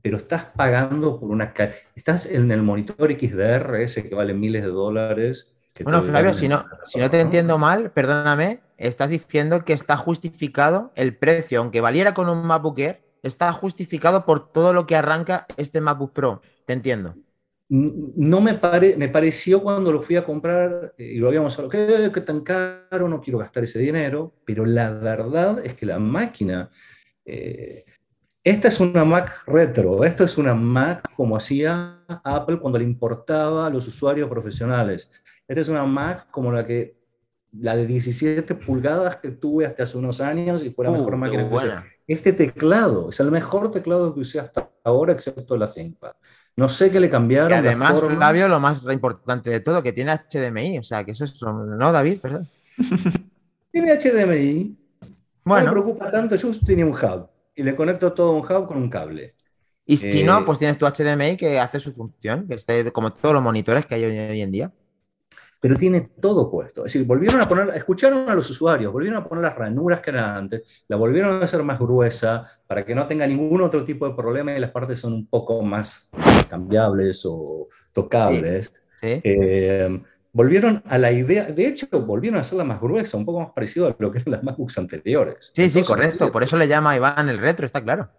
pero estás pagando por una... Estás en el monitor XDR, ese que vale miles de dólares. Bueno, Flavio, si no, si no te entiendo mal, perdóname, estás diciendo que está justificado el precio, aunque valiera con un MacBook Air, está justificado por todo lo que arranca este MacBook Pro. Te entiendo. No me, pare, me pareció cuando lo fui a comprar eh, y lo habíamos hablado, ¿qué, qué tan caro? No quiero gastar ese dinero, pero la verdad es que la máquina, eh, esta es una Mac retro, esta es una Mac como hacía Apple cuando le importaba a los usuarios profesionales. Esta es una Mac como la que la de 17 pulgadas que tuve hasta hace unos años y fue la Uh, mejor máquina que. Este teclado es el mejor teclado que usé hasta ahora, excepto la ThinkPad. No sé qué le Y cambiaron. la además, forma. Flavio, lo más importante de todo, que tiene HDMI, o sea, que eso es... lo- ¿No, David? Perdón. Tiene HDMI. No Bueno, me preocupa tanto. Yo tenía un hub y le conecto todo a un hub con un cable. y si eh, no, pues tienes tu HDMI que hace su función, que esté como todos los monitores que hay hoy en día. Pero tiene todo puesto. Es decir, volvieron a poner, escucharon a los usuarios, volvieron a poner las ranuras que eran antes, la volvieron a hacer más gruesa para que no tenga ningún otro tipo de problema y las partes son un poco más cambiables o tocables. ¿sí? Eh, volvieron a la idea, de hecho, volvieron a hacerla más gruesa, un poco más parecido a lo que eran las MacBooks anteriores. Sí, sí, correcto. Por eso le llama a Iván el retro, está claro.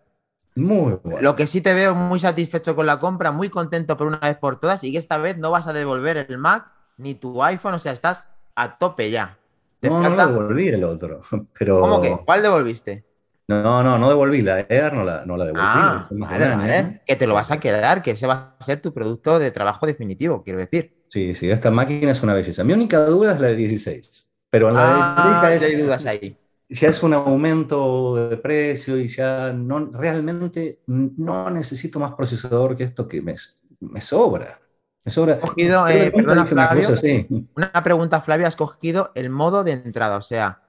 Muy bueno. Lo que sí te veo muy satisfecho con la compra, muy contento por una vez por todas y que esta vez no vas a devolver el Mac ni tu iPhone, o sea, estás a tope ya. Te no, no falta- lo devolví el otro. Pero... ¿Cómo que? ¿Cuál devolviste? No, no, no devolví. La Air no la, no la devolví. Ah, vale. Que te lo vas a quedar, que ese va a ser tu producto de trabajo definitivo, quiero decir. Sí, sí, esta máquina es una belleza. Mi única duda es la de 16. Pero en la Ah, de ya hay 16 dudas ya es, ahí. ya es un aumento de precio y ya no, realmente no necesito más procesador que esto que me, me sobra. Me sobra. Has cogido, que eh, perdona, Flavio, cosa así. Una pregunta, Flavia, has cogido el modo de entrada, o sea,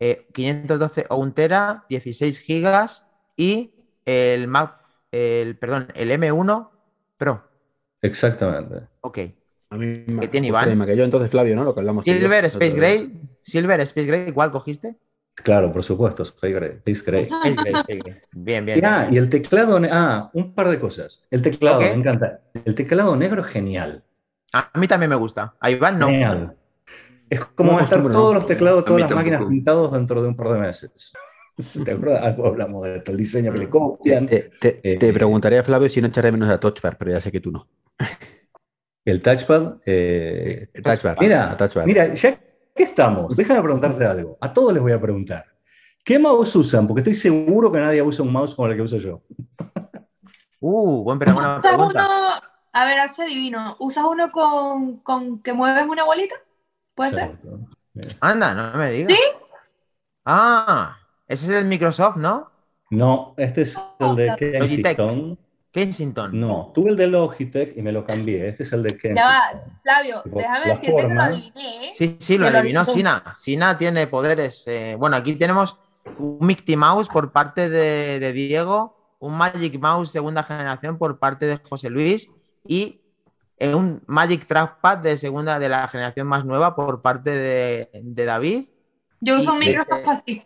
eh, 512 o 1 tera, 16 gigas y el Mac, el, perdón, el M1 Pro. Exactamente. Ok. A mí me ¿Qué tiene Iván? que yo, entonces Flavio, ¿no? Lo que hablamos. Silver, Space. Gray. Silver, Space Gray, ¿cuál cogiste? Claro, por supuesto, Space Gray. Bien, bien. Y, ah, y el teclado, ah, un par de cosas. El teclado, Ok. me encanta. El teclado negro, genial. A mí también me gusta. A Iván no. Genial. Es como No van a estar todos los teclados, todas las máquinas tampoco. pintados dentro de un par de meses. ¿Te acuerdas? Algo hablamos de esto, el diseño que le Te, copian. te- te- Eh, te preguntaría, Flavio, si no echaré menos a Touchbar, pero ya sé que tú no. El touchpad. eh, El Touchbar. mira, el Touchbar. mira, ya que estamos, déjame preguntarte algo. A todos les voy a preguntar. ¿Qué mouse usan? Porque estoy seguro que nadie usa un mouse como el que uso yo. Uh, buen pre- buena ¿Usas pregunta. uno, a ver, hace divino, ¿usas uno con, con que mueves una bolita? ¿Puede ser? Anda, no me digas. ¿Sí? Ah, ese es el Microsoft, ¿no? No, este es el de Logitech. Kensington. Kensington. No, tuve el de Logitech y me lo cambié. Este es el de Kensington. Ya va, Flavio, Tipo, déjame la decirte que lo forma- adiviné. ¿eh? Sí, sí, lo lo adivinó adivinó. Sina. Sina tiene poderes. eh, bueno, aquí tenemos un Mickey Mouse por parte de, de Diego, un Magic Mouse segunda generación por parte de José Luis y eh, un Magic Trackpad de segunda de la generación más nueva por parte de, de David. Yo uso un Microsoft así.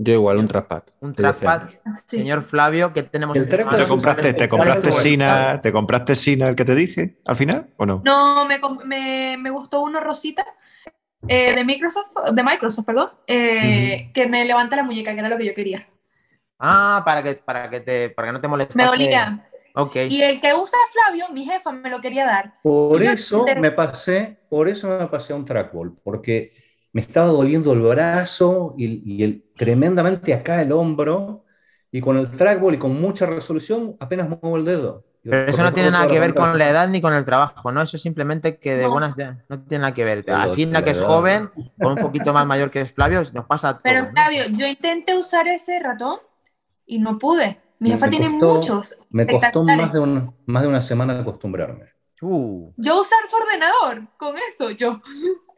Yo igual, un trackpad. Un de 12 trackpad, años. Sí. señor Flavio, que tenemos El? ¿Te compraste, te compraste Sina, te compraste Sina el que te dije al final o no? No, me, me, me gustó uno rosita. eh, de Microsoft, de Microsoft, perdón, eh, que me levanta la muñeca, que era lo que yo quería. Ah, para que, para que, te, para que no te molestase. Me dolía. Ok. Y el que usa Flavio, mi jefa me lo quería dar. Por eso me pasé, por eso me pasé a un trackball, porque me estaba doliendo el brazo y, y el, tremendamente acá el hombro, y con el trackball y con mucha resolución apenas muevo el dedo. Pero eso no tiene nada que ver con la edad ni con el trabajo, ¿no? Eso es simplemente que de No. buenas ya no tiene nada que ver. Pero Así la la que es joven, con un poquito más mayor que es Flavio, nos pasa a todos. Pero ¿no? Flavio, yo intenté usar ese ratón y no pude. Mi Me jefa tiene muchos. Me costó más de, un- más de una semana acostumbrarme. Uh, Yo usar su ordenador con eso, yo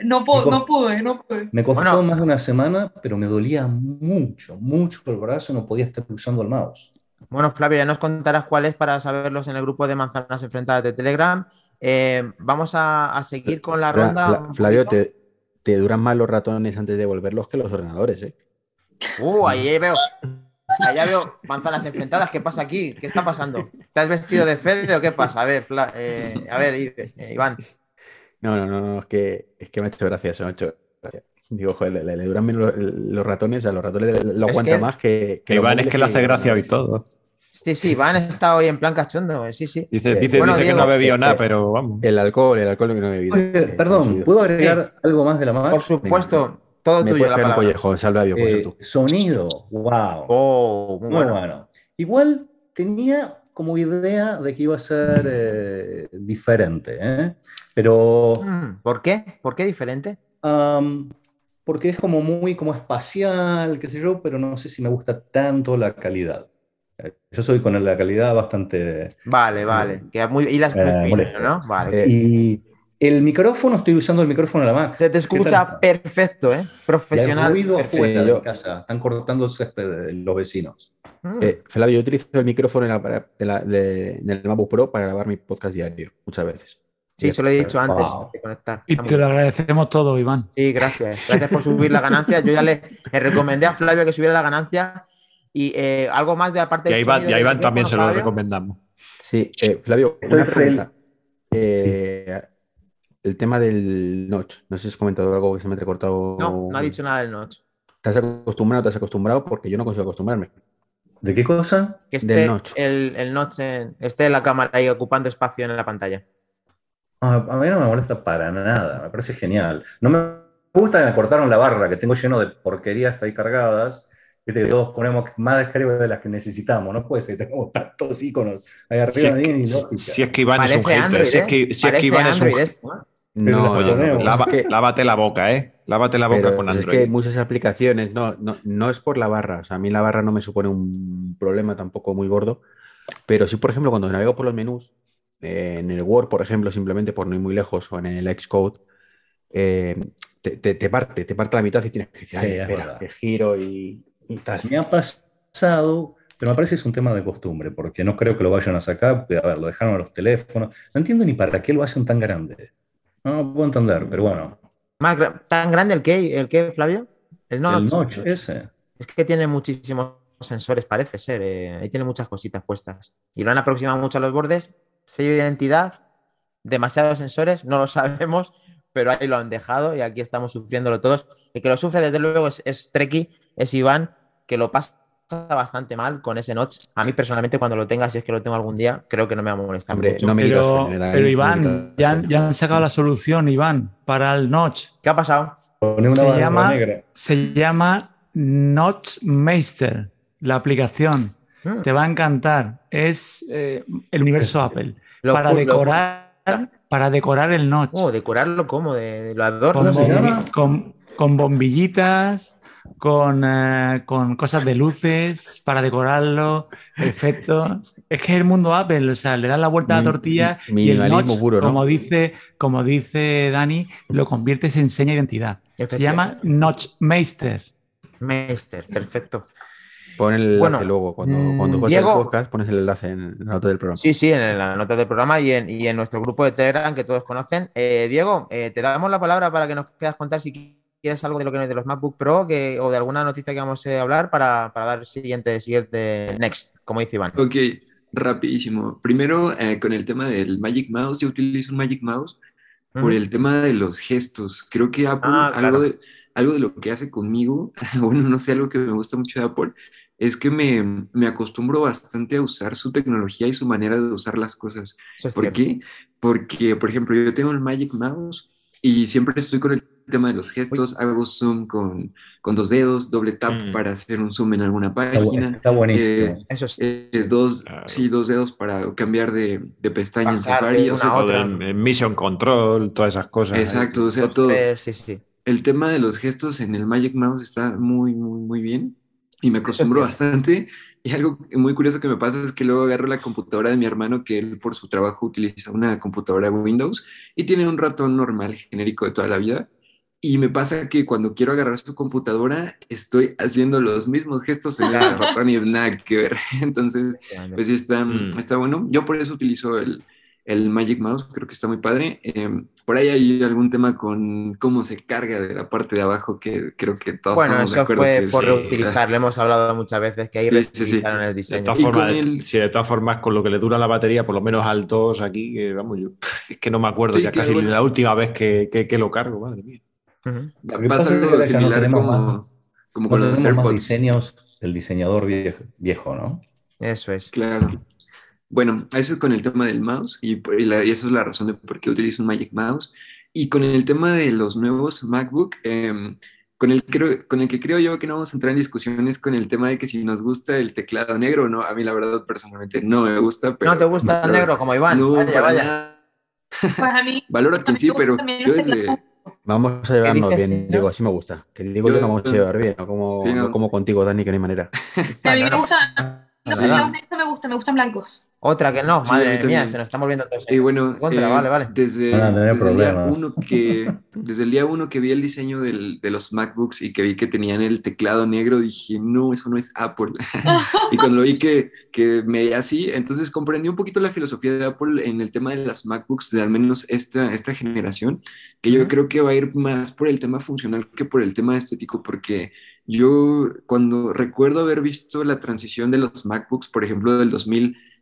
no, puedo, no pude, no pude. Me costó Bueno. más de una semana, pero me dolía mucho, mucho el brazo, no podía estar usando el mouse. Bueno, Flavio, ya nos contarás cuál es para saberlos en el grupo de manzanas enfrentadas de Telegram. Eh, vamos a, a seguir con la ronda. Fla- Flavio, te, te duran más los ratones antes de devolverlos que los ordenadores, ¿eh? Uh, ahí veo. Allá veo manzanas enfrentadas. ¿Qué pasa aquí? ¿Qué está pasando? ¿Te has vestido de Fede o qué pasa? A ver, Fla- eh, a ver, eh, Iván. No, no, no, no, es que, es que me ha hecho gracia eso, me ha hecho gracia. Digo, joder, le, duran menos los, los ratones, a los ratones lo aguanta que- más que, Que Iván es que le hace gracia hoy todo. Sí, sí, Iván está hoy en plan cachondo. Sí, sí. Dice, Eh, dice, bueno, dice que no ha bebido eh, nada, pero vamos. El alcohol, el alcohol que no he bebido. Oye, Eh, perdón. ¿puedo agregar algo más de la Mac? Por supuesto, todo Me tuyo la palabra. collejón, Salvavio, por Eh, tú. sonido, wow. Oh, muy Muy bueno. bueno. Igual tenía como idea de que iba a ser eh, diferente, ¿eh? Pero Mm, ¿Por qué? ¿Por qué diferente? am, porque es como muy como espacial, qué sé yo, pero no sé si me gusta tanto la calidad. Eh, Yo soy con la calidad bastante... Vale, vale. Que muy, y las Eh, fino. ¿no? Vale. Eh, Y el micrófono, estoy usando el micrófono de la Mac. Se te ¿Qué escucha perfecto, ¿eh? Profesional. ruido perfecto. afuera Sí, de casa. Están cortando el césped de los vecinos. Mm. Eh, Flavio, yo utilizo el micrófono en la- de la- de- del MacBook Pro para grabar mi podcast diario, muchas veces. Sí, se lo he dicho antes Wow. de conectar. Y te lo agradecemos todo, Iván. Sí, gracias. Gracias por subir la ganancia. Yo ya le, le recomendé a Flavio que subiera la ganancia. Y eh, algo más de aparte Y a del Iván, y a del Iván también se lo recomendamos. Sí, eh, Flavio, una pregunta. Eh, El tema del notch, no sé si has comentado algo que se me ha entrecortado. No, no ha dicho nada del notch. ¿Te has acostumbrado o te has acostumbrado? Porque yo no consigo acostumbrarme. ¿De qué cosa? Que Del esté notch. el, el notch en, esté la cámara ahí ocupando espacio en la pantalla. Ah, a mí no me molesta para nada, me parece genial. No me gusta que me cortaron la barra, que tengo lleno de porquerías ahí cargadas. Que todos ponemos más descargas de las que necesitamos. No puede ser, que tengamos tantos iconos ahí Si arriba. es, ni que, si es que Iván es un Parece hater, Android, si es ¿eh? que, si es que Parece Iván es un Android esto, ¿eh? No, no, no. Lava- es Lávate la boca, ¿eh? Lávate la boca Pero con es Android. que muchas aplicaciones, no, no, no es por la barra, o sea, a mí la barra no me supone un problema tampoco muy gordo, pero sí, por ejemplo, cuando navego por los menús, eh, en el Word, por ejemplo, simplemente por no ir muy lejos, o en el Xcode, eh, te, te- te parte, te parte la mitad y tienes que decir, Sí, "Ay, es espera, que giro y, y tal. Me ha pasado, pero me parece que es un tema de costumbre, porque no creo que lo vayan a sacar. porque, A ver, lo dejaron a los teléfonos. No entiendo ni para qué lo hacen tan grande. No, no puedo entender, pero bueno. Más gra- ¿Tan grande el que, el que Flavio? El notch. el notch ese. Es que tiene muchísimos sensores, parece ser. eh, ahí tiene muchas cositas puestas. Y lo han aproximado mucho a los bordes. Sello de identidad, demasiados sensores, no lo sabemos, pero ahí lo han dejado y aquí estamos sufriéndolo todos. El que lo sufre, desde luego, es, es Treki, es Iván, que lo pasa bastante mal con ese notch. A mí personalmente, cuando lo tenga, si es que lo tengo algún día, creo que no me va a molestar Hombre, mucho. no me quitas Pero, Iván, ya, han- sueño. ya han sacado la solución, Iván, para el notch. ¿Qué ha pasado? Pone una Se llama- negra. Se llama Notchmeister, la aplicación. Mm, Te va a encantar. Es eh, el universo Apple. lo Para decorar, para decorar el notch. Oh, decorarlo como, de, de lo con, bombillitas, con, eh, con cosas de luces para decorarlo, efectos. Es que es el mundo Apple, o sea, le das la vuelta a la tortilla mi- y el minimalismo notch, puro, ¿no? como, dice, como dice Dani, lo conviertes en seña de identidad. Se llama Notchmeister. Meister, perfecto. Pon el enlace Bueno, luego, cuando, mm, cuando pones Diego- el podcast, pones el enlace en la nota del programa. Sí, sí, en la nota del programa y en, y en nuestro grupo de Telegram que todos conocen. Eh, Diego, eh, te damos la palabra para que nos quieras contar si quieres algo de lo que de los MacBook Pro que, o de alguna noticia que vamos a hablar para, para dar siguiente, siguiente next, como dice Iván. Ok, rapidísimo. Primero, eh, con el tema del Magic Mouse, yo utilizo un Magic Mouse por Ujú. el tema de los gestos. Creo que Apple, Ah, algo, claro. de, algo de lo que hace conmigo, bueno, no sé, algo que me gusta mucho de Apple, es que me, me acostumbro bastante a usar su tecnología y su manera de usar las cosas. Es ¿Por cierto. qué? Porque, por ejemplo, yo tengo el Magic Mouse y siempre estoy con el tema de los gestos, hago zoom con, con dos dedos, doble tap Mm. para hacer un zoom en alguna página, está buenísimo. eh, Eso es. eh, dos, Claro. sí, dos dedos para cambiar de, de pestaña en Safari. o sea, otra. En Mission Control, todas esas cosas. exacto, o sea, todo. tres, sí, sí. El tema de los gestos en el Magic Mouse está muy, muy, muy bien y me acostumbro bastante. Y algo muy curioso que me pasa es que luego agarro la computadora de mi hermano, que él por su trabajo utiliza una computadora Windows y tiene un ratón normal, genérico de toda la vida. Y me pasa que cuando quiero agarrar su computadora, estoy haciendo los mismos gestos en el ratón y nada que ver. Entonces, pues sí, está, Mm. está bueno. Yo por eso utilizo el, el Magic Mouse, creo que está muy padre. Eh, por ahí hay algún tema con cómo se carga de la parte de abajo que creo que todos Bueno, estamos de eso acuerdo fue que por sí. reutilizar, le hemos hablado muchas veces que ahí Sí, sí, el De diseño. todas, Y con formas, el- de todas formas, con lo que le dura la batería, por lo menos al 2 aquí, que vamos, yo es que no me acuerdo Sí, ya casi bueno. la última vez que, que- que lo cargo, madre mía. Lo que Pasa algo no similar como, más- como No los AirPods. diseños del diseñador viejo, viejo, ¿no? Eso es. Claro. Bueno, eso es con el tema del mouse y, y la- y esa es la razón de por qué utilizo un Magic Mouse. Y con el tema de los nuevos MacBook, em, con, el, creo, con el que creo yo que no vamos a entrar en discusiones con el tema de que si nos gusta el teclado negro o no. A mí la verdad personalmente no me gusta, pero... ¿No te gusta el negro como Iván? No, vaya, para nada. Pues a mí Valoro a quien sí, pero yo desde... Vamos a llevarnos bien, no? Diego, así me gusta. Que Diego yo nos vamos a llevar bien, no como, Sí, no. no como contigo, Dani, que no hay manera. A mí me Sí. negros no me gustan, me gustan blancos. Otra que no, Sí, madre mía, también. se nos estamos viendo todos. Y bueno, Contra, eh, vale, vale. Desde, desde el día uno que, desde el día uno que vi el diseño del- de los MacBooks y que vi que tenían el teclado negro, dije, no, eso no es Apple. y cuando lo vi que, que me veía así, entonces comprendí un poquito la filosofía de Apple en el tema de las MacBooks, de al menos esta, esta generación, que yo Ujú. creo que va a ir más por el tema funcional que por el tema estético, porque yo cuando recuerdo haber visto la transición de los MacBooks, por ejemplo, del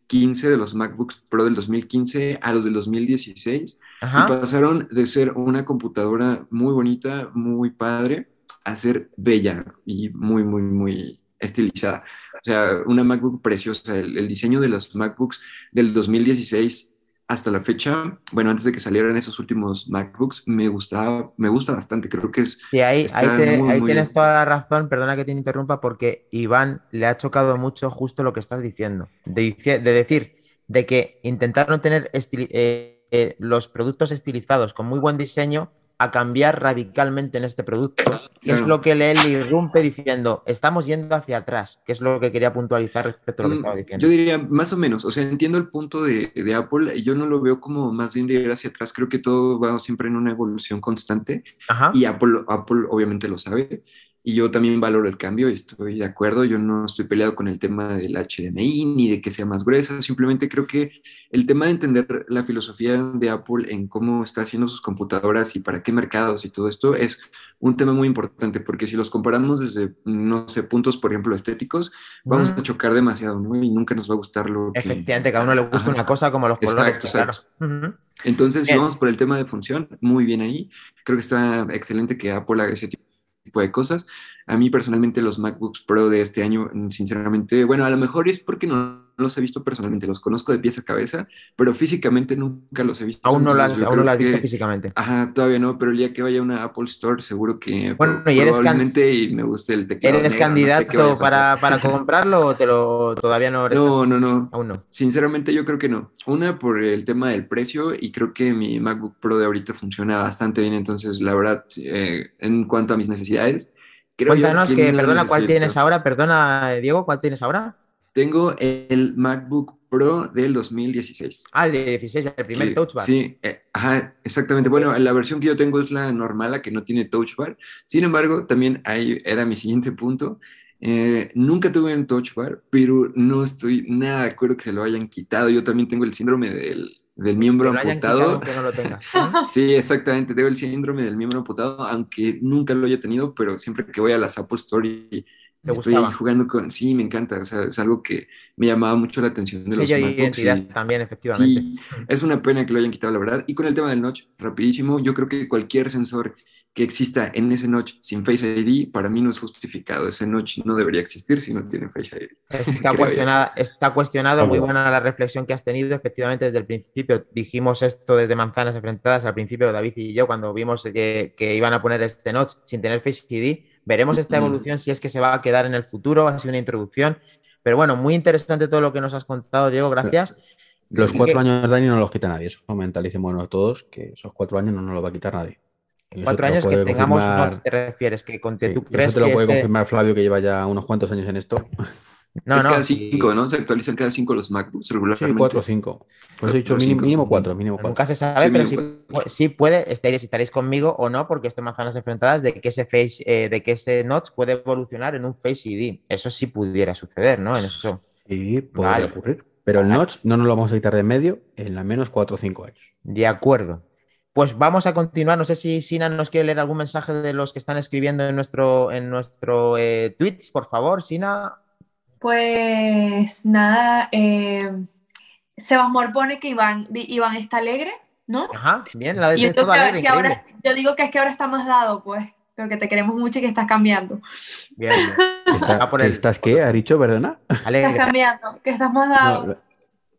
2015, de los MacBooks Pro del 2015 a los del 2016, y pasaron de ser una computadora muy bonita, muy padre, a ser bella y muy, muy, muy estilizada. O sea, una MacBook preciosa. El, el diseño de los MacBooks del 2016 hasta la fecha, bueno, antes de que salieran esos últimos MacBooks, me gustaba, me gusta bastante. Creo que es Y ahí, ahí, te- muy, ahí muy tienes bien. toda la razón, perdona que te interrumpa, porque Iván le ha chocado mucho justo lo que estás diciendo. De, de decir, de que intentaron tener eh, eh, los productos estilizados con muy buen diseño a cambiar radicalmente en este producto, que es lo que él le irrumpe diciendo, estamos yendo hacia atrás, que es lo que quería puntualizar respecto a lo que Mm, estaba diciendo. Yo diría más o menos, o sea, entiendo el punto de, de Apple y yo no lo veo como más bien de ir hacia atrás, creo que todo va siempre en una evolución constante Ajá. y Apple, Apple obviamente lo sabe y yo también valoro el cambio y estoy de acuerdo, yo no estoy peleado con el tema del HDMI ni de que sea más gruesa, simplemente creo que el tema de entender la filosofía de Apple en cómo está haciendo sus computadoras y para qué mercados y todo esto es un tema muy importante porque si los comparamos desde, no sé, puntos, por ejemplo, estéticos, vamos Mm. a chocar demasiado, ¿no? Y nunca nos va a gustar lo que... Efectivamente, cada uno le gusta Ajá. una cosa como los colores. Exacto, claro. exacto. Entonces, si vamos por el tema de función, muy bien ahí. Creo que está excelente que Apple haga ese tipo de cosas. A mí personalmente los MacBooks Pro de este año, mm, sinceramente, bueno, a lo mejor es porque no los he visto personalmente, los conozco de pies a cabeza, pero físicamente nunca los he visto. Aún no has, aún no has visto que- físicamente. Ajá, todavía no, pero el día que vaya a una Apple Store seguro que Bueno, y eres probablemente y me guste el teclado ¿Eres negro, no sé qué vaya candidato para, para comprarlo o te lo todavía no eres? No, no, no. Aún no. Sinceramente yo creo que no. Una por el tema del precio y creo que mi MacBook Pro de ahorita funciona bastante bien. Entonces, la verdad, eh, en cuanto a mis necesidades, creo Cuéntanos que, perdona, ¿cuál tienes ahora? Perdona, Diego, ¿cuál tienes ahora? Tengo el MacBook Pro del 2016. Ah, el de 16, el primer que- touch bar. Sí, eh, ajá, exactamente. Bueno, la versión que yo tengo es la normal, la que no tiene touch bar. Sin embargo, también ahí era mi siguiente punto. Eh, nunca tuve un touch bar, pero no estoy nada de acuerdo que se lo hayan quitado. Yo también tengo el síndrome del, del miembro Que amputado. que no lo tengas. Ujú. Sí, exactamente. Tengo el síndrome del miembro amputado, aunque nunca lo haya tenido, pero siempre que voy a las Apple Store y, ¿Te Estoy gustaba? jugando con... Sí, me encanta. O sea, es algo que me llamaba mucho la atención de los de MacBooks identidad y- también, efectivamente. Sí, es una pena que lo hayan quitado, la verdad. Y con el tema del notch, rapidísimo, yo creo que cualquier sensor que exista en ese notch sin Face ID, para mí no es justificado. Ese notch no debería existir si no tiene Face ID. Está, cuestionada, está cuestionado, muy buena la reflexión que has tenido. Efectivamente, desde el principio dijimos esto desde manzanas enfrentadas al principio, David y yo, cuando vimos que, que iban a poner este notch sin tener Face ID. Veremos esta Ujú. evolución si es que se va a quedar en el futuro, ha sido una introducción. Pero bueno, muy interesante todo lo que nos has contado, Diego, gracias. Los cuatro que- años, Dani, no los quita nadie. Eso mentalicémonos todos, que esos cuatro años no nos los va a quitar nadie. Cuatro años que puede tengamos confirmar- notch, te refieres, que con sí, tú y eso crees te lo que puede este- confirmar Flavio, que lleva ya unos cuantos años en esto. No, es no, cada sí. cinco, ¿no? Se actualizan cada cinco los MacBooks Sí, regularmente. cuatro o cinco. Pues he dicho mínimo, cuatro, mínimo cuatro. Nunca se sabe, Sí, pero sí, cuatro. pu- sí puede, estaréis, estaréis conmigo o no, porque esto manzanas enfrentadas de que ese face, eh, de que ese notch puede evolucionar en un Face ID. Eso sí pudiera suceder, ¿no? En eso. Sí, podría Vale. ocurrir. Pero el notch no nos lo vamos a quitar de en medio en al menos cuatro o cinco años. De acuerdo. Pues vamos a continuar. No sé si Sina nos quiere leer algún mensaje de los que están escribiendo en nuestro, en nuestro eh, Twitch, por favor, Sina. Pues nada, eh, Sebasmor pone que Iván, Iván está alegre, ¿no? Ajá, bien, la de Y yo, todo digo que- alegre, que ahora, yo digo que es que ahora está más dado, pues, pero que te queremos mucho y que estás cambiando. Bien, bien. Está- Va por ¿que el- ¿Estás qué? ¿Ha dicho, perdona? Alegre. Estás cambiando, que estás más dado, No,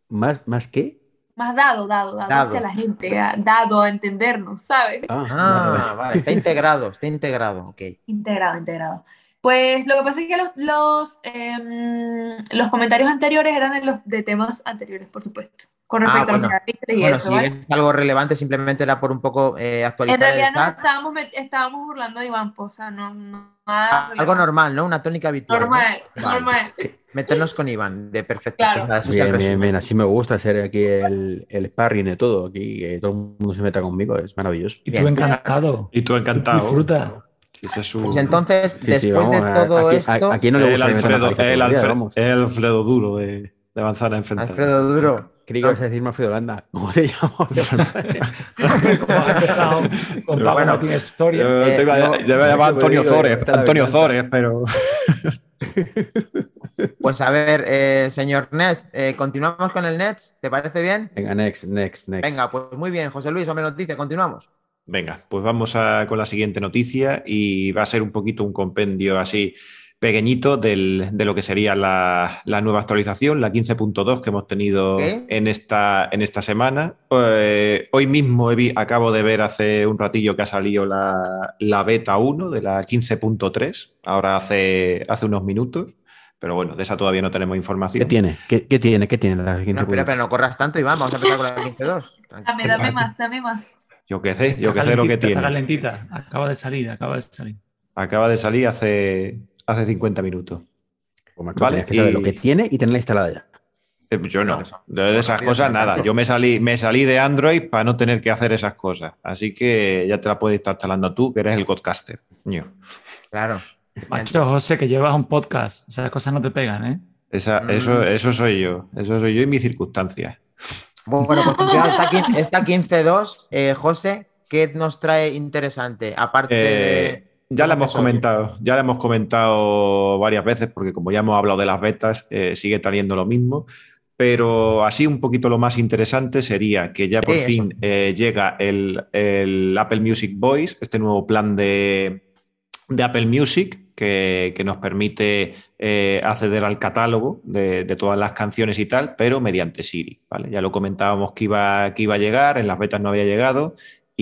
¿Más, ¿Más qué? Más dado, dado, dado, Dado. hacia la gente, a- dado a entendernos, ¿sabes? Ah, vale, Ah, vale, está integrado, está integrado, ok. Integrado, integrado. Pues lo que pasa es que los, los, em, los comentarios anteriores eran de, los, de temas anteriores, por supuesto, con Ah, respecto a bueno. los capítulos y Bueno, eso, si ¿vale? es algo relevante, simplemente era por un poco eh, actualizar En realidad el nos estábamos, estábamos burlando de Iván, pues, o sea, no, no- nada Ah, Algo normal, ¿no? Una tónica habitual. ¿no? Normal, Vale. normal. Meternos con Iván, de perfecto. Claro. Pues nada, el Bien, bien, bien. Así me gusta ser aquí el, el sparring de todo. Aquí que todo el mundo se meta conmigo. Es maravilloso. Y Bien. tú encantado. Y tú encantado. Disfruta. Es Pues entonces, Sí, sí, después vamos, de a- todo a, esto, a, a quién no le el gusta metan Alfredo, el? Alfredo, el Alfredo Duro de, de avanzar a enfrentar. Alfredo Duro. Creí que ibas a decirme Alfredo Landa. ¿Cómo? Como con Pablo Bueno, Historia. Yo Eh, te iba, no, yo iba a llamar Antonio Zores, Antonio. Zores, pero Pues a ver, eh, señor Nest, eh, continuamos con el Nets, ¿te parece bien? Venga, next, next, next. Venga, pues muy bien, José Luis, hombre noticia, continuamos. Venga, pues vamos a- con la siguiente noticia y va a ser un poquito un compendio así pequeñito del- de lo que sería la, la nueva actualización, la 15.2 que hemos tenido en, esta, en esta semana. Eh, hoy mismo he vi- acabo de ver hace un ratillo que ha salido la, la beta 1 de la 15.3, ahora hace, hace unos minutos, pero bueno, de esa todavía no tenemos información. ¿Qué tiene? ¿Qué, qué tiene? ¿Qué tiene la siguiente No, espera, pero no corras tanto, Iván, vamos a empezar con la 15.2. Dame, dame más, dame más. Yo qué sé, yo qué sé lo que calentita, está tiene. calentita. Acaba de salir, acaba de salir. Acaba de salir hace, hace 50 minutos. Pues, macho, Vale, que saber y- lo que tiene y tenerla instalada ya. Eh, Yo no, eso. de esas cosas nada. Yo me salí, me salí de Android para no tener que hacer esas cosas. Así que ya te la puedes estar instalando tú, que eres el podcaster. Ño. Claro. Macho, José, que llevas un podcast. Esas cosas no te pegan, ¿eh? Esa- Mm. eso, eso soy yo. Eso soy yo y mis circunstancias. Bueno, pues quin- esta 15.2, eh, José, ¿qué nos trae interesante? Aparte de... Ya la hemos comentado, ya la hemos comentado varias veces, porque como ya hemos hablado de las betas, eh, sigue trayendo lo mismo. Pero así un poquito lo más interesante sería que ya por Sí, fin eh, llega el, el Apple Music Voice, este nuevo plan de, de Apple Music que, que nos permite eh, acceder al catálogo de, de todas las canciones y tal, pero mediante Siri. ¿vale? Ya lo comentábamos que iba, que iba a llegar, en las betas no había llegado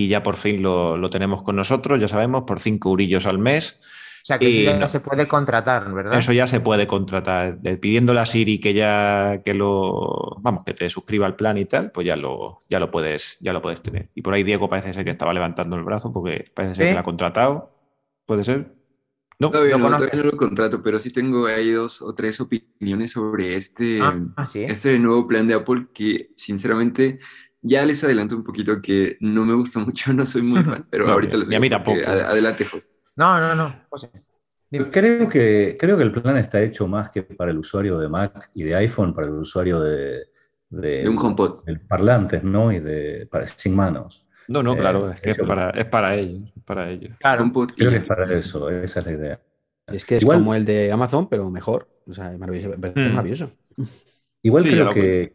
y ya por fin lo, lo tenemos con nosotros, ya sabemos, por 5 eurillos al mes. O sea, que y eso ya no. se puede contratar, ¿verdad? Eso ya se puede contratar. De- pidiéndole a Siri que ya que lo vamos, que te suscriba al plan y tal, pues ya lo, ya lo puedes, ya lo puedes tener. Y por ahí Diego parece ser que estaba levantando el brazo porque parece ser ¿Sí? que la ha contratado. ¿Puede ser? No. Todavía no, todavía no lo contrato, pero sí tengo ahí dos o tres opiniones sobre este, Ah, ah, sí. este nuevo plan de Apple que sinceramente ya les adelanto un poquito que no me gusta mucho, no soy muy fan, pero No, ahorita les ni a mí digo tampoco. ad- Adelante, José. No, no, no, José. Dime. Creo que, creo que el plan está hecho más que para el usuario de Mac y de iPhone, para el usuario de, de, De un HomePod. de parlantes, ¿no? Y de para, sin manos. No, no, Eh, claro, es que es para, es para ellos, para ellos. Claro. HomePod y Creo que es para eso, esa es la idea. Es que es Igual- como el de Amazon, pero mejor. O sea, es maravilloso. Mm. maravilloso. Igual Sí, creo que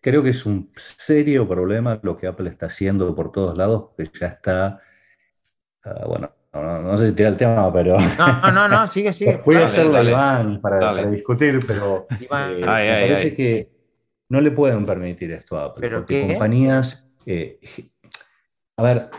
creo que es un serio problema lo que Apple está haciendo por todos lados, que ya está, ah, bueno, no, no sé si tirar el tema, pero No, no, no, sigue, sigue. voy a Dale, hacerle dale. Iván para, Dale. para discutir, pero Iván, eh, Ay, me ay, parece ay. que no le pueden permitir esto a Apple, ¿Pero porque qué? compañías, eh, a ver,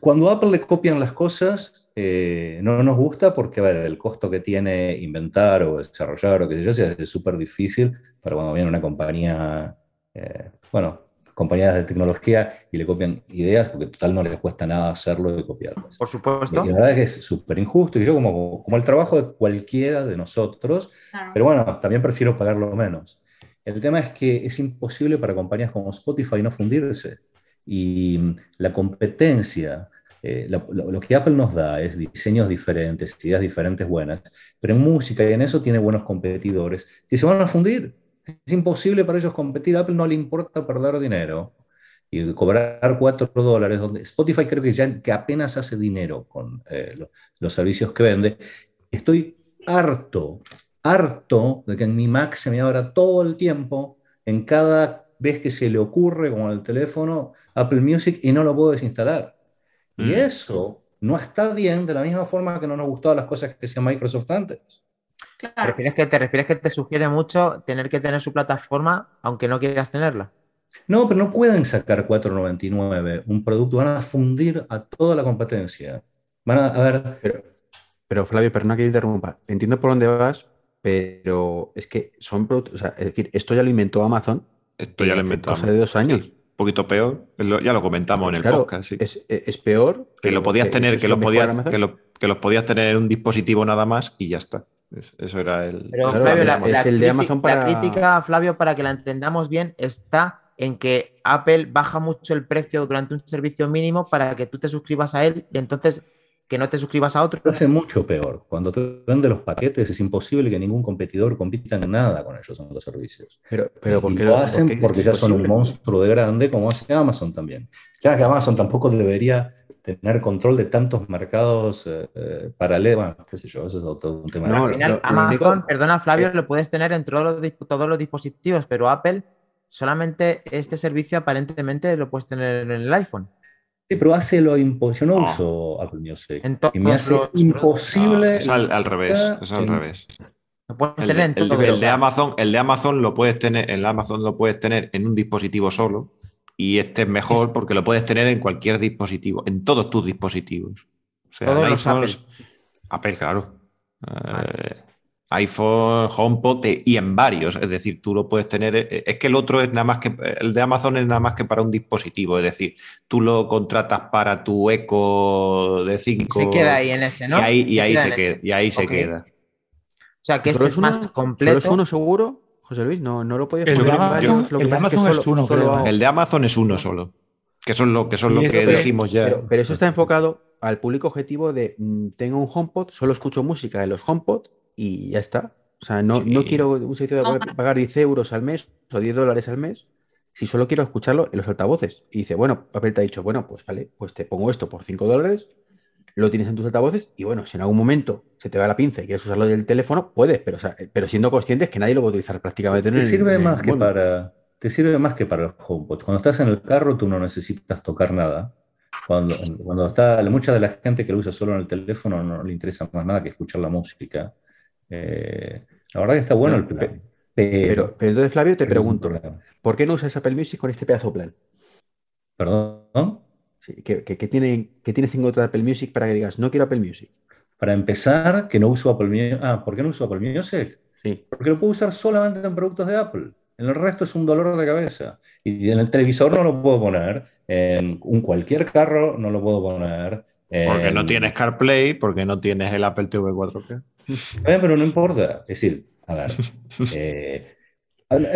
cuando a Apple le copian las cosas, eh, no nos gusta porque, a ver, el costo que tiene inventar o desarrollar o qué sé yo, es súper difícil para cuando viene una compañía, eh, bueno, compañías de tecnología y le copian ideas, porque total no les cuesta nada hacerlo y copiarlas. por Y supuesto. la verdad es que es súper injusto y yo como, como el trabajo de cualquiera de nosotros, Claro. pero bueno, también prefiero pagarlo menos. El tema es que es imposible para compañías como Spotify no fundirse. Y mm, la competencia, eh, la- lo, lo que Apple nos da es diseños diferentes, ideas diferentes buenas, pero en música y en eso tiene buenos competidores. Y se van a fundir. Es imposible para ellos competir. A Apple no le importa perder dinero y cobrar 4 dólares. Donde Spotify creo que ya que apenas hace dinero con eh, lo- los servicios que vende. Estoy harto, harto de que en mi Mac se me abra todo el tiempo, en cada vez que se le ocurre, como en el teléfono, Apple Music y no lo puedo desinstalar. Y Mm. eso no está bien de la misma forma que no nos gustaban las cosas que hacía Microsoft antes. ¿Te Claro. refieres, que, ¿Te refieres que te sugiere mucho tener que tener su plataforma aunque no quieras tenerla? No, pero no pueden sacar 4.99 un producto, van a fundir a toda la competencia. Van a, a ver, Pero, pero Flavio, perdona que te interrumpa. Entiendo por dónde vas, pero es que son productos. O sea, es decir, esto ya lo inventó Amazon. Esto ya lo hace cosa de dos años. Sí, un poquito peor. Lo- Ya lo comentamos en el Claro, podcast. sí. es, es peor. que lo podías tener, que lo lo podías, que lo, que los podías tener en un dispositivo nada más y ya está. Es- Eso era el. Pero Claro, Flavio, la, es la el de Amazon la para- crítica, Flavio, para que la entendamos bien, está en que Apple baja mucho el precio durante un servicio mínimo para que tú te suscribas a él y entonces que no te suscribas a otro. lo hace mucho peor. Cuando te vende los paquetes es imposible que ningún competidor compita en nada con ellos en los servicios. Pero, pero y ¿por qué lo hacen porque es ya son un monstruo de grande como hace Amazon también. Claro que Amazon tampoco debería tener control de tantos mercados eh, eh, paralelos, bueno, qué sé yo, eso es otro un tema. No, Al final, lo- lo Amazon, único- perdona Flavio, lo puedes tener en todos los, todos los dispositivos, pero Apple solamente este servicio aparentemente lo puedes tener en el iPhone. Sí, pero hace lo imposible. Yo no No. uso Apple Music. En todos Y me hace los- imposible. No, es al, al revés. Es al en- revés. Lo puedes El, tener en el el de Amazon, el de Amazon lo puedes tener, el Amazon lo puedes tener en un dispositivo solo. Y este es mejor porque lo puedes tener en cualquier dispositivo, en todos tus dispositivos. O sea, Todos en los iPhones- Apple, claro. Eh, iPhone, HomePod eh, y en varios. Es decir, tú lo puedes tener. eh, Es que el otro es nada más que. El de Amazon es nada más que para un dispositivo. Es decir, tú lo contratas para tu Eco de 5. Se queda ahí en ese, ¿no? Y ahí, y ahí queda se queda. Y ahí se queda. O sea, que este ¿Solo es uno? más ¿Solo completo. es uno seguro? José Luis, no, no lo podías El de poner en Amazon- varios, lo que el de pasa es que Amazon es solo- uno, solo El de Amazon es uno solo. Que son lo que, son lo que dijimos ya. Pero, pero eso está enfocado al público objetivo de mm, tengo un HomePod, solo escucho música en los HomePod y ya está. O sea, no, Sí. no quiero un servicio de pagar 10 euros al mes o 10 dólares al mes si solo quiero escucharlo en los altavoces. Y dice, bueno, Apple te ha dicho, bueno, pues vale, pues te pongo esto por 5 dólares, lo tienes en tus altavoces y bueno, si en algún momento se te va la pinza y quieres usarlo del teléfono, puedes, pero, o sea, pero siendo conscientes que nadie lo puede utilizar prácticamente en Te el- sirve en el más que para. Te sirve más que para los HomePods. Cuando estás en el carro, tú no necesitas tocar nada. Cuando, cuando está, mucha de la gente que lo usa solo en el teléfono no le interesa más nada que escuchar la música. Eh, la verdad que está bueno el plan. Pero, pero entonces, Flavio, te pregunto. ¿por qué no usas Apple Music con este pedazo plan? Perdón. Sí, ¿qué, qué- qué tiene, qué tienes en contra de Apple Music para que digas, no quiero Apple Music? Para empezar, que no uso Apple Music. Ah, ¿por qué no uso Apple Music? Sí. Porque lo puedo usar solamente en productos de Apple. En el resto es un dolor de cabeza. Y en el televisor no lo puedo poner. En un cualquier carro no lo puedo poner. Porque no tienes CarPlay, porque no tienes el Apple TV 4K. Eh, pero no importa. Es decir, a ver. eh,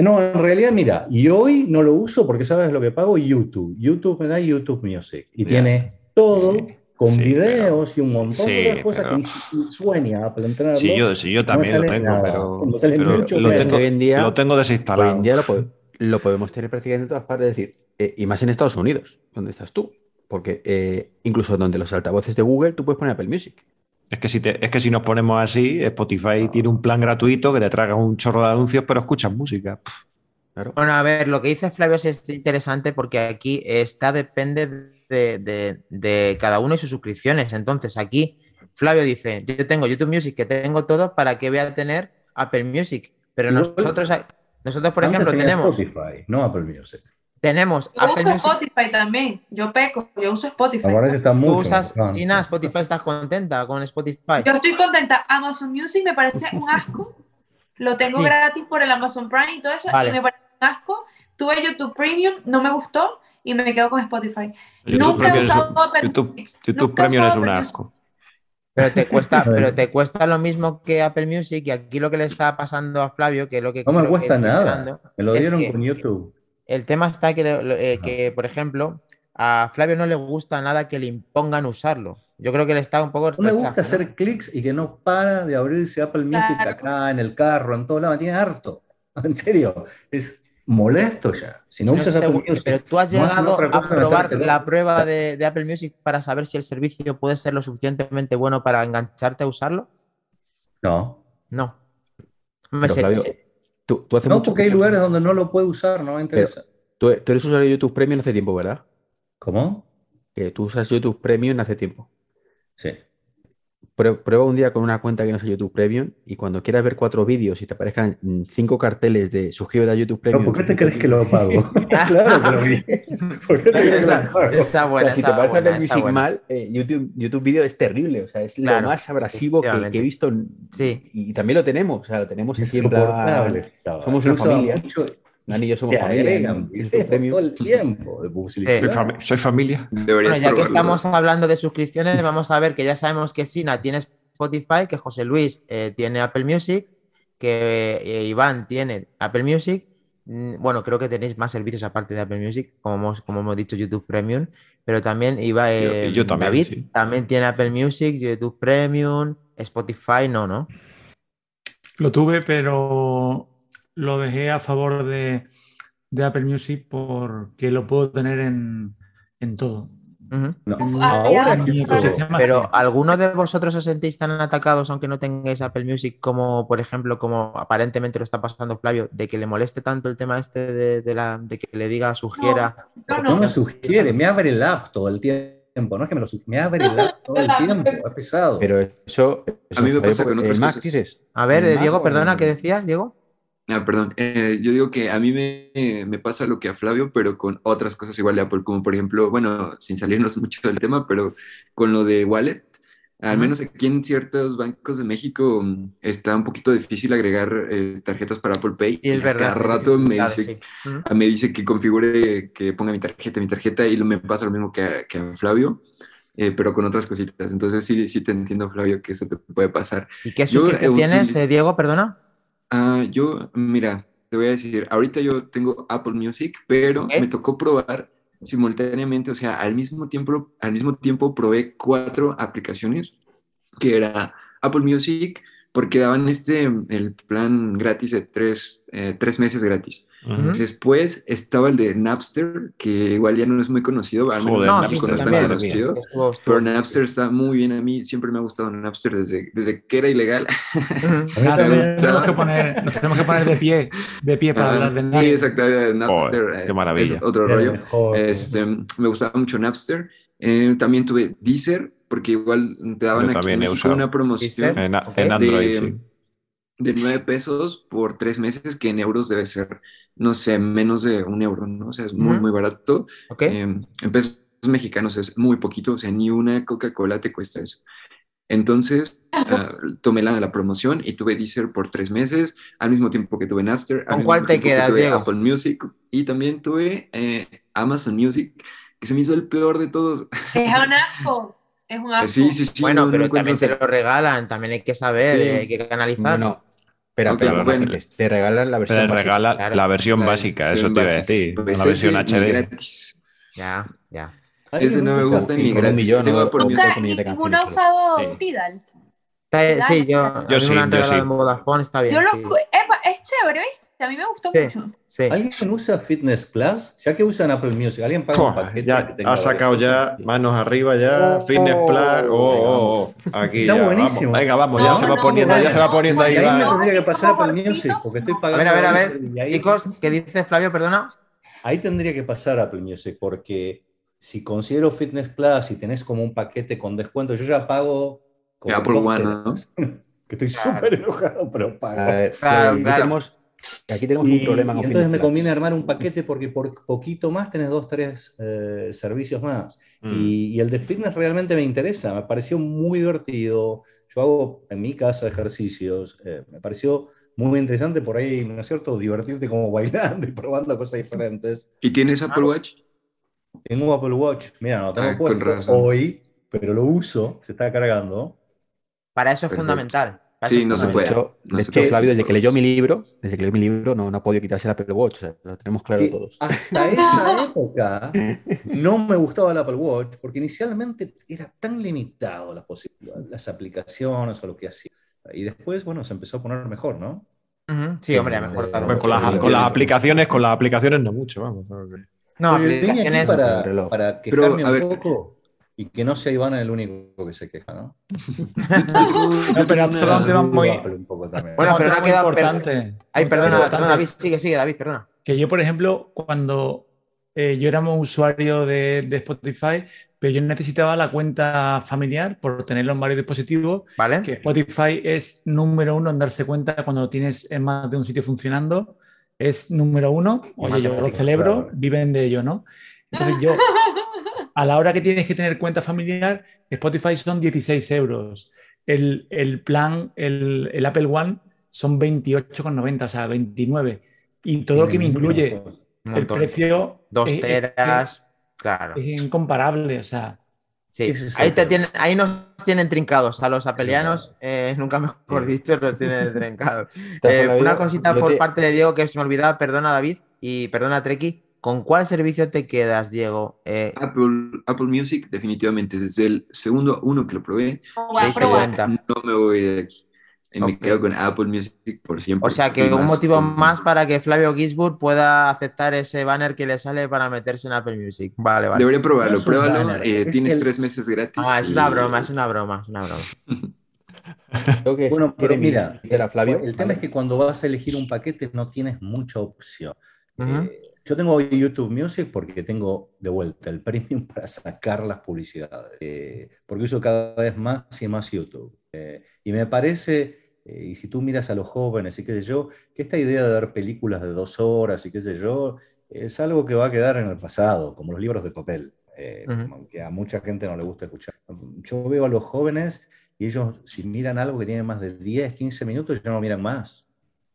no, en realidad, mira, y hoy no lo uso porque sabes lo que pago YouTube. YouTube me da YouTube Music. Y Ya. tiene todo Sí, con sí, videos y un montón sí, de otras cosas pero- que sueña Apple en tenerlo. Sí, yo, sí, yo No también lo sale tengo, nada. pero, No pero mucho, lo, pero- tengo, Hoy en día- lo tengo Hoy desinstalado. en día lo, po- lo podemos tener prácticamente en todas partes, es decir, eh, y más en Estados Unidos, donde estás tú. Porque eh, incluso donde los altavoces de Google tú puedes poner Apple Music. Es que, si te- es que si nos ponemos así, Spotify tiene un plan gratuito que te traga un chorro de anuncios, pero escuchas música. Pff, Claro. Bueno, a ver, lo que dice Flavio es interesante porque aquí está, depende de, de- de cada uno y sus suscripciones. Entonces, aquí Flavio dice, yo tengo YouTube Music, que tengo todo, ¿para qué voy a tener Apple Music? Pero nosotros, nosotros por Antes ejemplo, tenemos, Spotify, no Apple Music. Tenemos Yo Apple uso Music. Spotify también. Yo peco, yo uso Spotify. Ahora está Tú mucho. usas más sin nada, Spotify, ¿estás contenta con Spotify? Yo estoy contenta. Amazon Music me parece un asco. Lo tengo Sí. gratis por el Amazon Prime y todo eso. Vale. Y me parece un asco. Tuve YouTube Premium, no me gustó y me quedo con Spotify. YouTube Nunca he Premium es un- usado Apple YouTube, Premium es usado un asco. Pero te cuesta, pero te cuesta lo mismo que Apple Music y aquí lo que le está pasando a Flavio, que es lo que No me cuesta nada. Me lo dieron que con YouTube. El tema está que, eh, que, por ejemplo, a Flavio no le gusta nada que le impongan usarlo. Yo creo que le está un poco No me gusta hacer clics y que no para de abrirse Apple Music Claro. acá, en el carro, en todo lado. Me tiene harto. En serio. Es molesto ya. Si no No usas Apple Music. pero tú has no llegado a probar la prueba de, de Apple Music para saber si el servicio puede ser lo suficientemente bueno para engancharte a usarlo. No. No. Pero, Flavio, Tú, tú hace No, mucho porque hay lugares donde no lo puedo usar, no me interesa. tú, tú eres usuario de YouTube Premium hace tiempo, ¿verdad? ¿Cómo? Que tú usas YouTube Premium hace tiempo. Sí. Prue- Prueba un día con una cuenta que no sea YouTube Premium y cuando quieras ver cuatro vídeos y te aparezcan cinco carteles de suscríbete a YouTube Pero Premium. ¿por qué te crees que lo pago? claro que lo vi. ¿Por qué te crees que lo pago? está O buena, sea, si te está parece buena, Apple está Music buena. mal, eh, YouTube, YouTube Video es terrible. O sea, es Claro, lo más abrasivo que, que he visto. Sí. Y también lo tenemos. O sea, lo tenemos aquí en plan. Somos una familia. mucho Nani y yo somos Te familia. agregan en todo el tiempo de publicidad. Soy, fami- soy familia. Deberías Bueno, ya que estamos hablando de suscripciones, vamos a ver que ya sabemos que Sina tiene Spotify, que José Luis eh, tiene Apple Music, que eh, Iván tiene Apple Music. Mm, Bueno, creo que tenéis más servicios aparte de Apple Music, como hemos, como hemos dicho, YouTube Premium, pero también Iba, Yo- eh, yo también, David sí. también tiene Apple Music, YouTube Premium, Spotify, no, ¿no? Lo tuve, pero lo dejé a favor de, de Apple Music porque lo puedo tener en, en todo. No, En- ahora en mi Pero sí. ¿alguno de vosotros os sentís tan atacados aunque no tengáis Apple Music como, por ejemplo, como aparentemente lo está pasando Flavio, de que le moleste tanto el tema este de, de la, de que le diga, sugiera? No no. me sugiere, me abre el app todo el tiempo. No es que me lo sugiere, me abre el app todo el tiempo. Es pesado. Pero eso. eso A mí me pasa con otras ¿en Mac cosas. A ver, ¿En eh, Diego, perdona, ¿qué decías, Diego? Ah, perdón. Eh, yo digo que a mí me, me pasa lo que a Flavio, pero con otras cosas igual de Apple, como por ejemplo, bueno, sin salirnos mucho del tema, pero con lo de Wallet, al menos aquí en ciertos bancos de México mm, está un poquito difícil agregar eh, tarjetas para Apple Pay. Es y a verdad. Cada rato me Claro, dice, sí. Ujú. ah, me dice que configure, que ponga mi tarjeta, mi tarjeta, y me pasa lo mismo que a, que a Flavio. eh, pero con otras cositas. Entonces sí, sí te entiendo, Flavio, que eso te puede pasar. ¿Y qué Yo, suscripción eh, tienes, eh, Diego, perdona? Ah, yo, mira, te voy a decir, ahorita yo tengo Apple Music, pero me tocó probar simultáneamente, o sea, al mismo tiempo, al mismo tiempo probé cuatro aplicaciones, que era Apple Music, porque daban este, el plan gratis de tres, eh, tres meses gratis. Después estaba el de Napster, que igual ya no es muy conocido, al menos Joder, No, sí, sí, no es tan también. conocido. Estuvo- estuvo- Pero Napster está muy bien a mí, siempre me ha gustado Napster desde, desde que era ilegal. Tenemos que poner, nos tenemos que poner de pie, de pie para Ah, hablar de Sí, Napster. exacto, eh, Napster. Joder, qué eh, maravilla. Es otro rollo. mejor. Este, me gustaba mucho Napster. Eh, también tuve Deezer, porque igual te daban Yo aquí en una promoción. En, en Android, de, sí. De 9 pesos por tres meses, que en euros debe ser, no sé, menos de un euro, ¿no? O sea, es muy, muy barato. ¿Ok? Eh, en pesos mexicanos es muy poquito, o sea, ni una Coca-Cola te cuesta eso. Entonces, ah, tomé la, la promoción y tuve Deezer por tres meses, al mismo tiempo que tuve Napster. ¿Con cuál te que quedas, tuve Diego? Apple Music y también tuve eh, Amazon Music, que se me hizo el peor de todos. Es un asco. Es un asco. Sí, sí, sí. bueno, no- no pero también te sen- lo regalan, también hay que saber, Sí. eh, hay que canalizar. Bueno, espera, Ok, espera, bueno. Te regalan la versión. Pero básica. regala claro. la versión básica, eso te iba a decir. Pues la versión HD. gratis. Ya, ya. Ay, ese no me gusta. ni un millón, ¿no? Apple Nunca- ninguno ha usado Sí. Tidal. Sí, yo, Yo sí, yo sí. en Vodafone, está bien. Yo lo, sí. epa, es chévere, ¿viste? A mí me gustó Sí. mucho. Sí. ¿Alguien usa Fitness Plus? Ya que usan Apple Music, ¿alguien paga un Pua, paquete? ya que ha sacado ya manos arriba ya, Oh, Fitness Plus, oh, oh, oh, Está aquí ya, buenísimo. vamos, venga, vamos, ya No, se va no, poniendo, no, ya se va no, poniendo ahí, ahí me tendría que ¿Viste pasar Apple? Music, porque estoy A pagando. ver, a ver, a ver. ahí- Chicos, ¿qué dice Flavio? Perdona. Ahí tendría que pasar Apple Music, porque si considero Fitness Plus y tenés como un paquete con descuento, yo ya pago. Apple One, telas. que estoy Claro. súper enojado, pero pago. A ver, Claro, aquí, claro. Tenemos, aquí tenemos Y, un problema con y entonces me conviene armar un paquete porque por poquito más tenés dos, tres eh, servicios más. Mm. Y, y el de fitness realmente me interesa, me pareció muy divertido. Yo hago en mi casa ejercicios, eh, me pareció muy interesante por ahí, ¿no es cierto? Divertirte como bailando y probando cosas diferentes. ¿Y tienes Apple Watch? Tengo Apple Watch, mira, no tengo Ah, puesto hoy, pero lo uso, se está cargando. Para eso es Perfecto. fundamental. Para Sí, eso es no se De puede. fundamental. hecho, No de se hecho, puede. Flavio, desde que leyó mi libro, desde que leyó mi libro, no, no ha podido quitarse el Apple Watch. o sea, lo tenemos claro Que todos. hasta esa época no me gustaba el Apple Watch porque inicialmente era tan limitado las, posibilidades, las aplicaciones o lo que hacía. Y después, bueno, se empezó a poner mejor, ¿no? Ujú, Sí, Sí, hombre, ha eh, mejorado. Pues con, las, Sí, con las sí. aplicaciones, con las aplicaciones no mucho, vamos. No, aplicaciones. para, para Pero, quejarme a un ver. poco y que no sea Iván el único que se queja, ¿no? No, pero perdón, te va muy- un poco también. Bueno, pero no ha quedado- importante. Ay, perdona, importante, perdona, David, sigue, sigue, David, perdona. Que yo, por ejemplo, cuando eh, yo era un usuario de, de Spotify, pero yo necesitaba la cuenta familiar por tenerlo en varios dispositivos, ¿Vale? que Spotify es número uno en darse cuenta cuando lo tienes en más de un sitio funcionando. Es número uno. Oye, yo lo celebro, claro. viven de ello, ¿no? Entonces yo, a la hora que tienes que tener cuenta familiar, Spotify son 16 euros. El, el plan, el, el Apple One son 28,90, o sea, 29. Y todo lo que me incluye Un el precio Dos es- es- teras. Claro. es incomparable, o sea, Sí. Ahí, te tienen, ahí nos tienen trincados. A los apelianos, eh, nunca mejor dicho, los tienen trincados. Eh, una cosita por te- parte de Diego que se me olvidaba, perdona David y perdona Treki. ¿Con cuál servicio te quedas, Diego? Eh, Apple, Apple Music, definitivamente, desde el segundo uno que lo probé, No me voy de aquí. Y Me quedo con Apple Music por siempre. O sea que un motivo con- más para que Flavio Gisburg pueda aceptar ese banner que le sale para meterse en Apple Music. Vale, vale. Debería probarlo, No pruébalo. eh, es tienes el- tres meses gratis. Ah, es y- una broma, es una broma, es una broma. Creo que Bueno, pero mira, invitar a Flavio. el tema es que cuando vas a elegir un paquete no tienes mucha opción. Eh, yo tengo YouTube Music porque tengo de vuelta el premium para sacar las publicidades, eh, porque uso cada vez más y más YouTube. Eh, y me parece, eh, y si tú miras a los jóvenes y qué sé yo, que esta idea de ver películas de dos horas y qué sé yo, es algo que va a quedar en el pasado, como los libros de papel, eh, Ujú. aunque a mucha gente no le gusta escuchar. Yo veo a los jóvenes y ellos, si miran algo que tiene más de 10, 15 minutos, ya no miran más.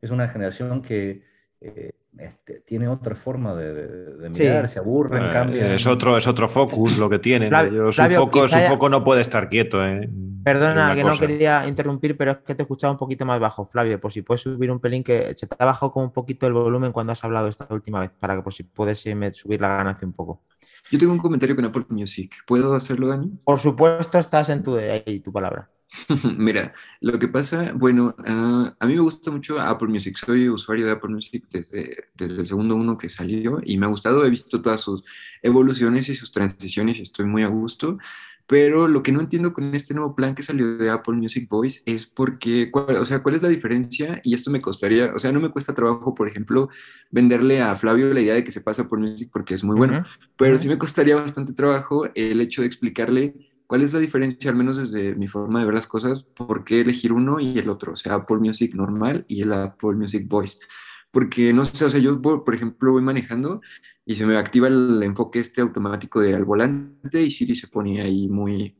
Es una generación que eh, este, tiene otra forma de, de- de Sí. mirar, se aburren, Eh, cambian. es, otro, es otro focus lo que. Flavio- Yo- su, Flavio, foco, su foco no puede estar quieto. ¿eh? Perdona que no quería interrumpir, pero es que te he escuchado un poquito más bajo, Flavio. Por si puedes subir un pelín, que se te ha bajado como un poquito el volumen cuando has hablado esta última vez, para que por si puedes eh, subir la ganancia un poco. Yo tengo un comentario con Apple Music. ¿Puedo hacerlo, Dani? Por supuesto, estás en tu, ahí, tu palabra. Mira, lo que pasa, bueno, ah, a mí me gusta mucho Apple Music. Soy usuario de Apple Music desde, desde el segundo uno que salió y me ha gustado. He visto todas sus evoluciones y sus transiciones y estoy muy a gusto. Pero lo que no entiendo con este nuevo plan que salió de Apple Music Voice es porque, cuál- o sea, ¿cuál es la diferencia? Y esto me costaría, o sea, no me cuesta trabajo, por ejemplo, venderle a Flavio la idea de que se pasa por Music porque es muy bueno. Pero sí me costaría bastante trabajo el hecho de explicarle cuál es la diferencia, al menos desde mi forma de ver las cosas, por qué elegir uno y el otro, o sea, Apple Music normal y el Apple Music Voice. Porque no sé, o sea, yo, por ejemplo, voy manejando y se me activa el enfoque este automático de al volante y Siri se pone ahí muy,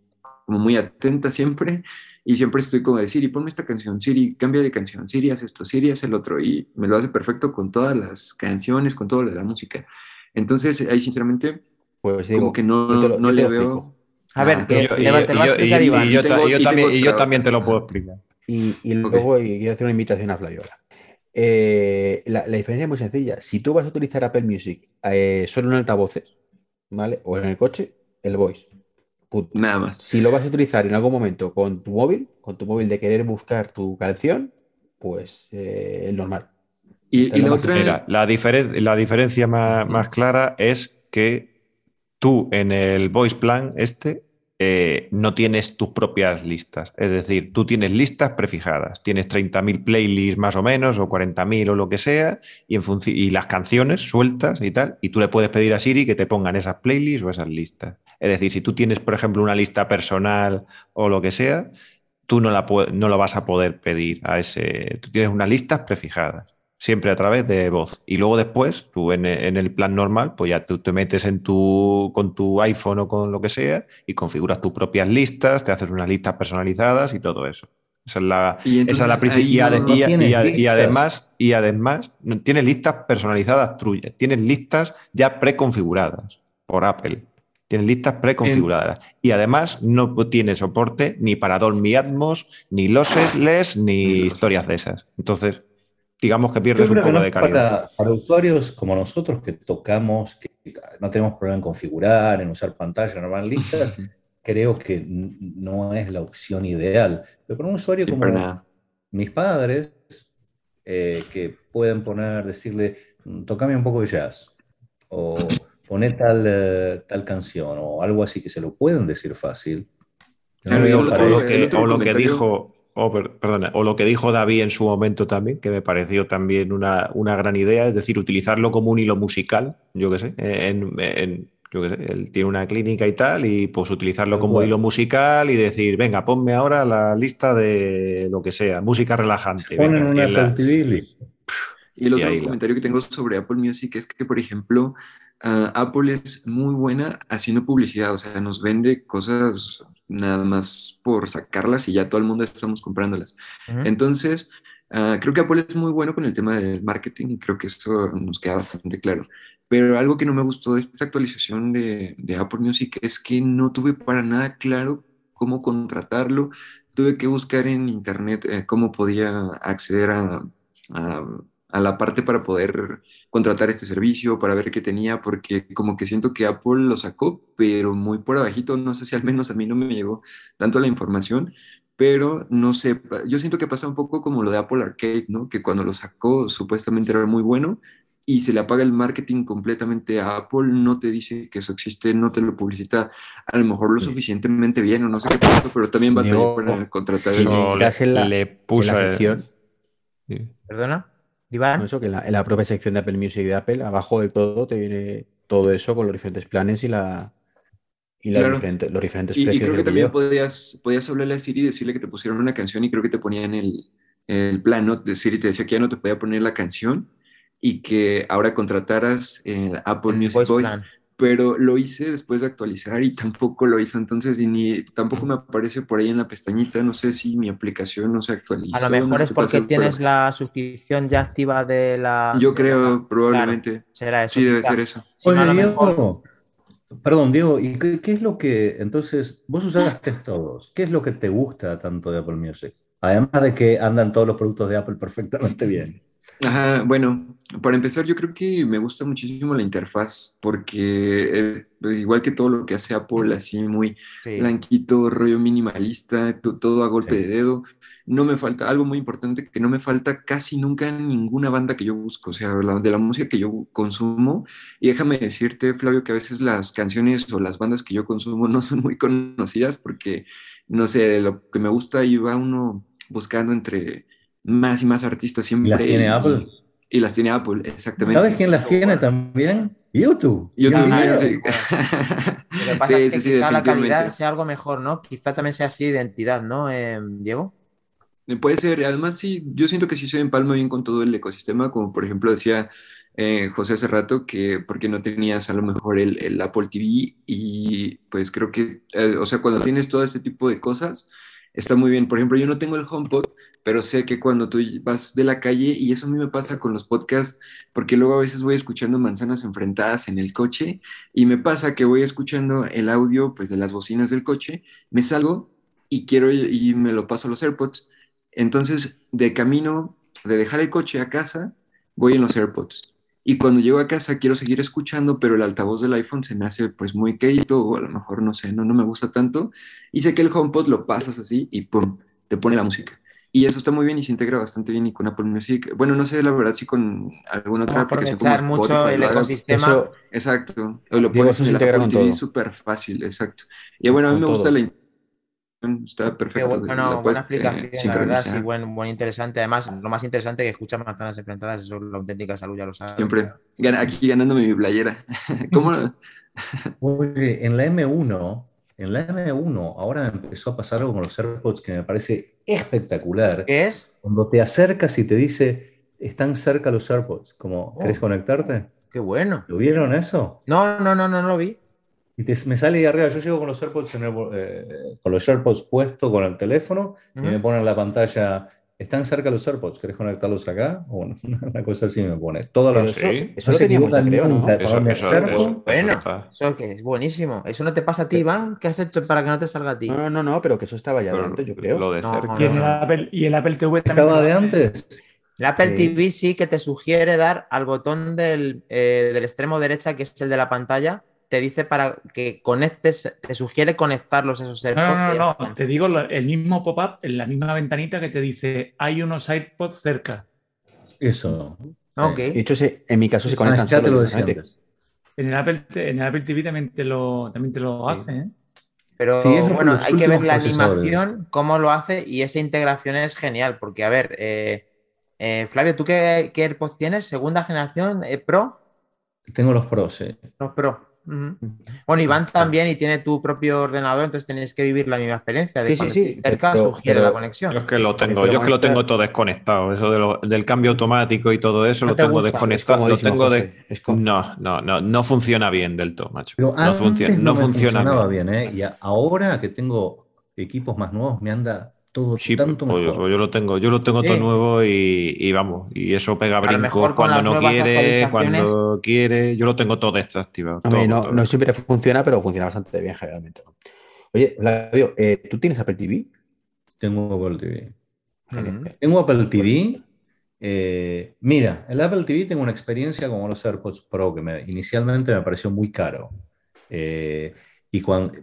como muy atenta siempre. Y siempre estoy como de Siri, ponme esta canción, Siri, cambia de canción, Siri, haz esto, Siri, haz el otro. Y me lo hace perfecto con todas las canciones, con todo lo de la música. Entonces, ahí sinceramente, Pues como que no, lo- no le veo. A ver, que Y yo- también- te lo puedo explicar. Y, luego y quiero hacer una invitación a Flavio ahora. Eh, la, la diferencia es muy sencilla. Si tú vas a utilizar Apple Music eh, solo en altavoces, ¿vale? O en el coche, el voice. Punto. Nada más. Si lo vas a utilizar en algún momento con tu móvil, con tu móvil de querer buscar tu canción, pues eh, el normal. Y, y la otra, Mira, la, diferen- la diferencia más, más clara es que tú en el voice plan este eh, no tienes tus propias listas. Es decir, tú tienes listas prefijadas. Tienes 30.000 playlists más o menos, o 40.000 o lo que sea, y, y las canciones sueltas y tal, y tú le puedes pedir a Siri que te pongan esas playlists o esas listas. Es decir, si tú tienes, por ejemplo, una lista personal o lo que sea, tú no la, no lo vas a poder pedir a ese. Tú tienes unas listas prefijadas siempre a través de voz. Y luego después, tú en, en el plan normal, pues ya tú te metes en tu, con tu iPhone o con lo que sea y configuras tus propias listas, te haces unas listas personalizadas y todo eso. Esa es la, Y esa es la y, no- y- además, y además, tienes listas personalizadas tuyas, tienes listas ya preconfiguradas por Apple. Tienes listas preconfiguradas. Y además no tiene soporte ni para Dolby Atmos, ni lossless, ni historias de esas. Entonces, digamos que pierdes un poco no de calidad. para, para usuarios como nosotros que tocamos, que no tenemos problema en configurar, en usar pantalla, en armar listas, creo que no es la opción ideal. Pero para un usuario sí, como mis padres, eh, que pueden poner, decirle, "Mm, tocame un poco de jazz, o poné tal, eh, tal canción, o algo así, que se lo pueden decir fácil. No o lo que, o lo que dijo, o per- perdona, o lo que dijo David en su momento también, que me pareció también una, una gran idea, es decir, utilizarlo como un hilo musical, yo qué sé, en, en- yo qué sé, él tiene una clínica y tal, y pues utilizarlo como hilo musical y decir, venga, ponme ahora la lista de lo que sea, música relajante. ponen y una la- y. Y el Y otro la- comentario que tengo sobre Apple Music es que, por ejemplo, ah, Apple es muy buena haciendo publicidad, o sea, nos vende cosas nada más por sacarlas y ya todo el mundo estamos comprándolas. Ujú. Entonces, ah, creo que Apple es muy bueno con el tema del marketing y creo que eso nos queda bastante claro. Pero algo que no me gustó de esta actualización de, de Apple Music es que no tuve para nada claro cómo contratarlo. Tuve que buscar en internet eh, cómo podía acceder a, a- a la parte para poder contratar este servicio, para ver qué tenía, porque como que siento que Apple lo sacó, pero muy por abajito. No sé si al menos a mí no me llegó tanto la información pero no sé, yo siento que pasa un poco como lo de Apple Arcade, ¿no? Que cuando lo sacó supuestamente era muy bueno y se le apaga el marketing completamente a Apple, no te dice que eso existe, no te lo publicita a lo mejor lo Sí. suficientemente bien o no sé qué pasó, pero también batalló Yo- para contratar Sí, el... Le, le puso la el- sección, sí. ¿Perdona? ¿Iván? no, eso, que en la, en la propia sección de Apple Music de Apple, abajo del todo te viene todo eso con los diferentes planes y la y Claro. los diferentes Y, y creo que también podías, podías hablarle a Siri y decirle que te pusieran una canción y creo que te ponían el, el plan, ¿no? De Siri te decía que ya no te podía poner la canción y que ahora contrataras el Apple El Music voice Voice. Pero lo hice después de actualizar y tampoco lo hizo entonces y ni tampoco me aparece por ahí en la pestañita, no sé si mi aplicación no se actualizó. A lo mejor no sé es porque pasó, pero tienes la suscripción ya activa de la. Yo creo probablemente, Será eso. sí debe ser eso. Si no, mejor- Diego, perdón, Diego, ¿y qué, qué es lo que, entonces, vos usaste todos, ¿qué es lo que te gusta tanto de Apple Music? Además de que andan todos los productos de Apple perfectamente bien. Ajá, bueno, para empezar yo creo que me gusta muchísimo la interfaz porque eh, igual que todo lo que hace Apple, así muy sí. blanquito, rollo minimalista, to- todo a golpe Sí. de dedo. No me falta, algo muy importante que no me falta casi nunca en ninguna banda que yo busco, o sea, la- de la música que yo consumo. Y déjame decirte, Flavio, que a veces las canciones o las bandas que yo consumo no son muy conocidas porque, no sé, lo que me gusta y va uno buscando entre más y más artistas siempre. las tiene y- Apple? Y las tiene Apple, exactamente. ¿Sabes quién las tiene también? YouTube. YouTube, Ah, sí. Lo que pasa Sí, es que sí, sí, quizá la calidad sea algo mejor, ¿no? Quizá también sea así identidad, ¿no, eh, Diego? Eh, Puede ser, además sí, yo siento que sí se empalma bien con todo el ecosistema, como por ejemplo decía eh, José hace rato, que porque no tenías a lo mejor el, el Apple TV y pues creo que, eh, o sea, cuando tienes todo este tipo de cosas, está muy bien. Por ejemplo, yo no tengo el HomePod, pero sé que cuando tú vas de la calle, y eso a mí me pasa con los podcasts, porque luego a veces voy escuchando manzanas enfrentadas en el coche y me pasa que voy escuchando el audio pues de las bocinas del coche, me salgo y quiero y me lo paso a los AirPods. Entonces, de camino de dejar el coche a casa, voy en los AirPods. Y cuando llego a casa quiero seguir escuchando, pero el altavoz del iPhone se me hace pues muy quedito o a lo mejor no sé, no, no me gusta tanto. Y sé que el HomePod lo pasas así y pum, te pone la música. Y eso está muy bien y se integra bastante bien y con Apple Music. Bueno, no sé la verdad si con alguna otra Vamos a aplicación como mucho Spotify el ecosistema. Eso, Exacto. O lo Diego, pones eso en se el integra Apple con TV todo. súper fácil, exacto. Y bueno, a mí Con me gusta todo. la integración, está perfecto. bueno, la buena puedes, eh, explicación, la verdad, sí, sincronizar. buen, buen interesante. Además, lo más interesante que escucha manzanas enfrentadas, eso es la auténtica salud, ya lo sabes. Siempre. Gana- Aquí ganándome mi playera. ¿Cómo? Oye, en la M1, en la M1 ahora me empezó a pasar algo con los AirPods que me parece espectacular. ¿Qué es? Cuando te acercas y te dice, están cerca los AirPods, como, ¿querés Oh. conectarte? Qué bueno. ¿Lo vieron eso? No, no, no, no, no lo vi. Y te- me sale ahí arriba, yo llego con los AirPods, en el bo- eh, con los AirPods puestos con el teléfono y me Ujú. pone en la pantalla, están cerca los AirPods, ¿querés conectarlos acá? O bueno, una cosa así me pone. Los... eso, Sí. eso no lo teníamos equivocan creo, ¿no? Eso, eso, eso, eso Bueno. Eso que es buenísimo. Eso no te pasa a ti, Iván. ¿Qué has hecho para que no te salga a ti? No, no, no, no, pero que eso estaba ya de Pero antes, yo creo. Lo de No, cerca. Y, en el. Apple, y el Apple TV también. ¿Estaba te de lo antes? El Apple Sí. TV sí que te sugiere dar al botón del, eh, del extremo derecha, que es el de la pantalla, te dice para que conectes, te sugiere conectarlos esos AirPods. No, no, no. Te digo lo- el mismo pop-up en la misma ventanita que te dice hay unos iPods cerca. Eso. Ok. De hecho, se- en mi caso se Ah, conectan ya te solo. En el Apple, en el Apple TV también te lo, también te lo Sí. hace. ¿eh? Pero Sí, bueno, hay que ver la animación, cómo lo hace y esa integración es genial. Porque, a ver, eh, eh, Flavio, ¿tú qué, qué AirPods tienes? ¿Segunda generación? eh, ¿Pro? Tengo los pros, sí. Los Pro. Ujú. Bueno, Iván también y tiene tu propio ordenador, entonces tenéis que vivir la misma experiencia. De Sí, sí, sí, cerca pero- sugiere pero- la conexión. Yo es que lo tengo, yo es que lo tengo todo desconectado. Eso de lo- del cambio automático y todo eso ¿No lo te tengo gusta? Desconectado. Lo tengo de. No, no, no, no funciona bien del todo, macho. Pero No, antes funciona, no no me funciona funcionaba bien. bien, ¿eh? Y ahora que tengo equipos más nuevos, me anda todo Sí, tanto pues yo, mejor. yo lo tengo, yo lo tengo todo Sí. nuevo y, y vamos, y eso pega brincos cuando no quiere, cuando quiere, yo lo tengo todo desactivado. A mí todo, no, todo. no siempre funciona, pero funciona bastante bien generalmente. Oye, Flavio, eh, ¿tú tienes Apple TV? Tengo Apple TV. Ujú. Tengo Apple TV. eh, mira, el Apple TV tengo una experiencia como los AirPods Pro que me, inicialmente me pareció muy caro. Eh, y cuando,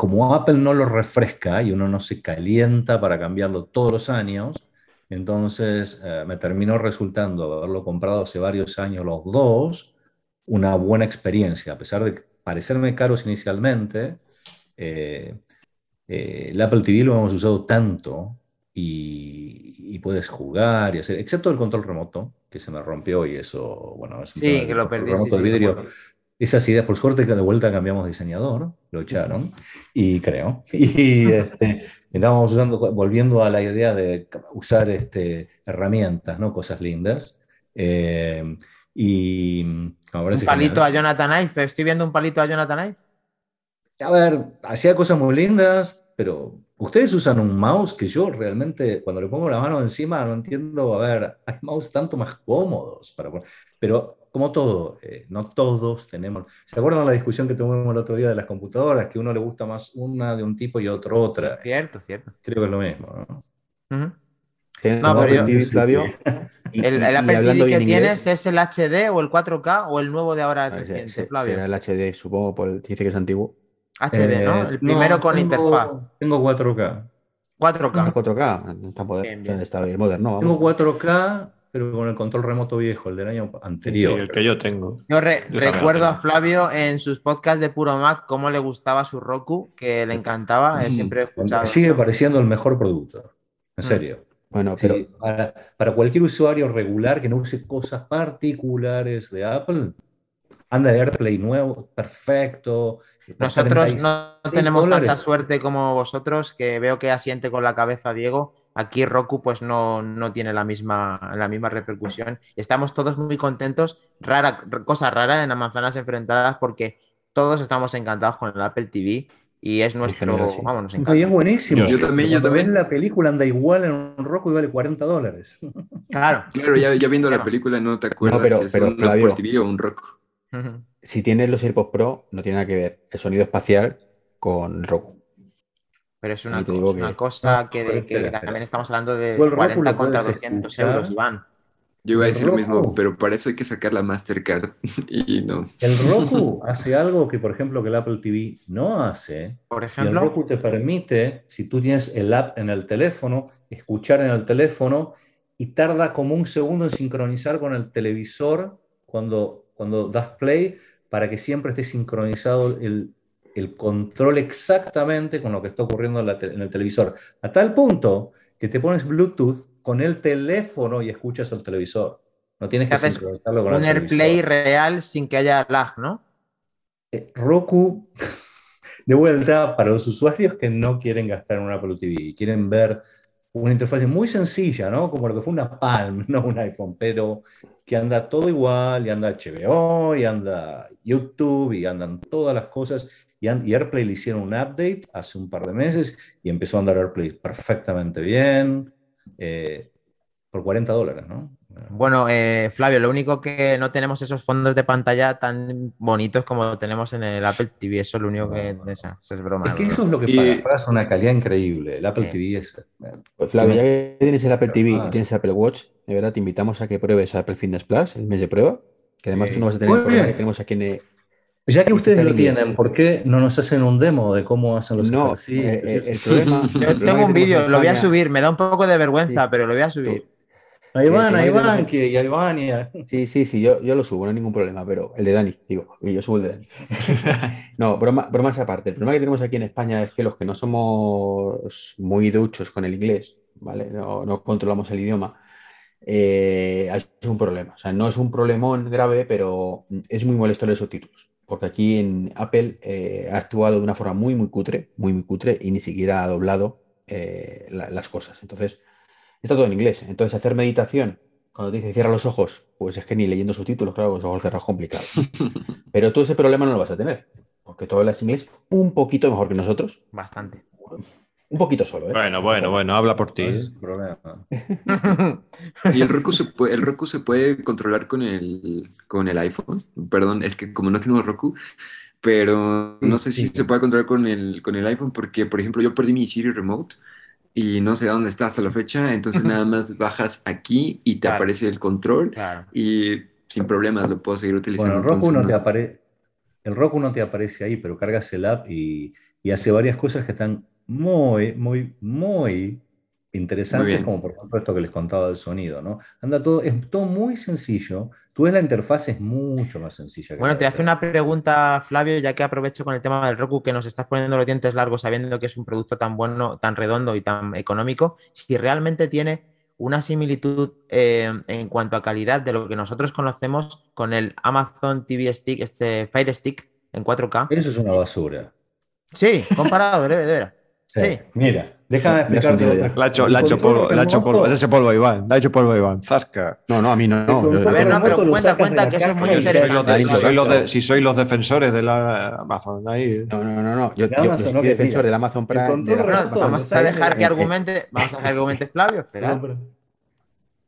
como Apple no lo refresca y uno no se calienta para cambiarlo todos los años, entonces eh, me terminó resultando haberlo comprado hace varios años los dos, una buena experiencia, a pesar de parecerme caros inicialmente. eh, eh, el Apple TV lo hemos usado tanto y, y puedes jugar y hacer, excepto el control remoto, que se me rompió y eso, bueno, es un Sí, que lo perdí. remoto sí, de vidrio. Esas ideas, por suerte, que de vuelta cambiamos diseñador, lo echaron, y creo. Y este, estábamos usando, volviendo a la idea de usar este, herramientas, ¿no? Cosas lindas. Eh, y Un palito genial. a Jonathan Ive. Estoy viendo un palito a Jonathan Ive. A ver, hacía cosas muy lindas, pero ustedes usan un mouse que yo realmente, cuando le pongo la mano encima, no entiendo. A ver, hay mouse tanto más cómodos para poner. Pero como todo, eh, no todos tenemos. ¿Se acuerdan la discusión que tuvimos el otro día de las computadoras? Que a uno le gusta más una de un tipo y otro otra. Cierto, cierto. Creo que es lo mismo, ¿no? Ujú. Tengo No, pero yo- TV, Flavio. y- El, el Apple TV que tienes inglés, es el HD o el 4K o el nuevo de ahora es reciente, se- Flavio. será el HD, supongo, por el, dice que es antiguo. HD, ¿no? Eh, El primero no, con tengo- interfaz. Tengo 4K. 4K. 4K, está, poder, Bien, bien. está bien moderno. vamos. Tengo 4K, pero con el control remoto viejo, el del año Sí, anterior. el que yo tengo. Yo re- Yo también recuerdo a. Flavio en sus podcasts de Puro Mac cómo le gustaba su Roku, que le encantaba. eh, Sí. Siempre he escuchado. Sigue pareciendo el mejor producto. En Mm. serio. Bueno, Sí, pero para, para cualquier usuario regular que no use cosas particulares de Apple, anda de AirPlay nuevo, perfecto. Nosotros 36 no tenemos dólares. tanta suerte como vosotros, que veo que asiente con la cabeza Diego. Aquí Roku pues no, no tiene la misma, la misma repercusión. Estamos todos muy contentos. Rara, cosa rara en las manzanas enfrentadas porque todos estamos encantados con el Apple TV y es nuestro, también, sí. vamos, nos No, encanta. es buenísimo. Yo también, yo también. La película anda igual en un Roku y vale 40 dólares. Claro. Claro, ya, ya viendo la película no te acuerdas pero- si es pero, un Flavio. Apple TV o un Roku. Si tienes los AirPods Pro, no tiene nada que ver el sonido espacial con Roku. Pero es una, cosa, una que- cosa que, pero que espera. también estamos hablando de Tú el Roku 40 lo contra puedes 200 escuchar. euros, Iván. Yo iba a decir lo mismo, pero para eso hay que sacar la Mastercard y no. El Roku hace algo que, por ejemplo, que el Apple TV no hace. Por Y el ejemplo, Roku te permite, si tú tienes el app en el teléfono, escuchar en el teléfono y tarda como un segundo en sincronizar con el televisor cuando, cuando das play para que siempre esté sincronizado el, el control exactamente con lo que está ocurriendo en, la en el televisor. A tal punto que te pones Bluetooth con el teléfono y escuchas el televisor. No tienes que sincronizarlo con Un el AirPlay televisor. real sin que haya lag, ¿no? Eh, Roku, de vuelta, para los usuarios que no quieren gastar en un Apple TV y quieren ver una interfaz muy sencilla, ¿no? Como lo que fue una Palm, no un iPhone, pero que anda todo igual, y anda HBO, y anda YouTube, y andan todas las cosas. Y, AirPlay le hicieron un update hace un par de meses y empezó a andar AirPlay perfectamente bien, eh, por 40 dólares, ¿no? Bueno, eh, Flavio, lo único que no tenemos esos fondos de pantalla tan bonitos como tenemos en el Apple TV. Eso es lo único que. Esa, esa es broma. Es que eso es lo que Y- pagas, una calidad increíble. El Apple. TV es... eh, Pues Flavio, ya que tienes el Apple TV y tienes el Apple Watch, de verdad te invitamos a que pruebes Apple Fitness Plus, el mes de prueba, que además tú no vas a tener Muy el problema bien. que tenemos aquí en... eh, Ya que ustedes lo tienen, ¿por qué no nos hacen un demo de cómo hacen los No, ejercicios? eh, eh, el problema... el Yo problema tengo un vídeo, lo voy a subir. Me da un poco de vergüenza, Sí. pero lo voy a subir. Ahí van, ahí van, que y ahí van. y ahí- Sí, sí, sí, yo, yo lo subo, no hay ningún problema, pero el de Dani, digo, yo subo el de Dani. No, broma, bromas aparte. El problema que tenemos aquí en España es que los que no somos muy duchos con el inglés, ¿vale? No, no controlamos el idioma, eh, es un problema. O sea, no es un problemón grave, pero es muy molesto leer subtítulos. Porque aquí en Apple eh, ha actuado de una forma muy, muy cutre, muy, muy cutre, y ni siquiera ha doblado eh, la- las cosas. Entonces, está todo en inglés. Entonces, hacer meditación, cuando te dice cierra los ojos, pues es que ni leyendo subtítulos, claro, con los ojos cerrados es complicado. Pero tú ese problema no lo vas a tener, porque tú hablas inglés un poquito mejor que nosotros. Bastante. Un poquito solo, ¿eh? Bueno, bueno, bueno, habla por ti. No es problema. Y el Roku se puede, el Roku se puede controlar con el, con el iPhone. Perdón, es que como no tengo Roku, pero no sé si sí. se puede controlar con el, con el iPhone porque, por ejemplo, yo perdí mi Siri Remote y no sé dónde está hasta la fecha, entonces nada más bajas aquí y te Claro. aparece el control Claro. y sin problemas lo puedo seguir utilizando. Bueno, el Roku, entonces no te no. apare- el Roku no te aparece ahí, pero cargas el app y, y hace varias cosas que están muy, muy, muy interesantes, como por ejemplo esto que les contaba del sonido, ¿no? Anda todo, es todo muy sencillo. Tú ves la interfaz, es mucho más sencilla. Bueno, te hace una pregunta, Flavio, ya que aprovecho con el tema del Roku, que nos estás poniendo los dientes largos sabiendo que es un producto tan bueno, tan redondo y tan económico, si realmente tiene una similitud eh, en cuanto a calidad de lo que nosotros conocemos con el Amazon TV Stick, este Fire Stick en 4K. Eso es una basura. Sí, comparado, de veras. Sí. Sí. Mira, déjame explicarte. La ha hecho, polvo, la ha hecho polvo, Iván, la ha hecho polvo a Iván. Zasca. No, no, a mí no. no, yo- A ver, no, pero cuenta, cuenta que eso es muy interesante. si sois los de- si sois los defensores de la Amazon, ahí. No, no, no, no. Yo, yo- yo Amazon, soy ok, defensor del Amazon Prime. de la- Bueno, remoto, vamos a dejar que eh, argumente, vamos a dejar que argumente Flavio, espera.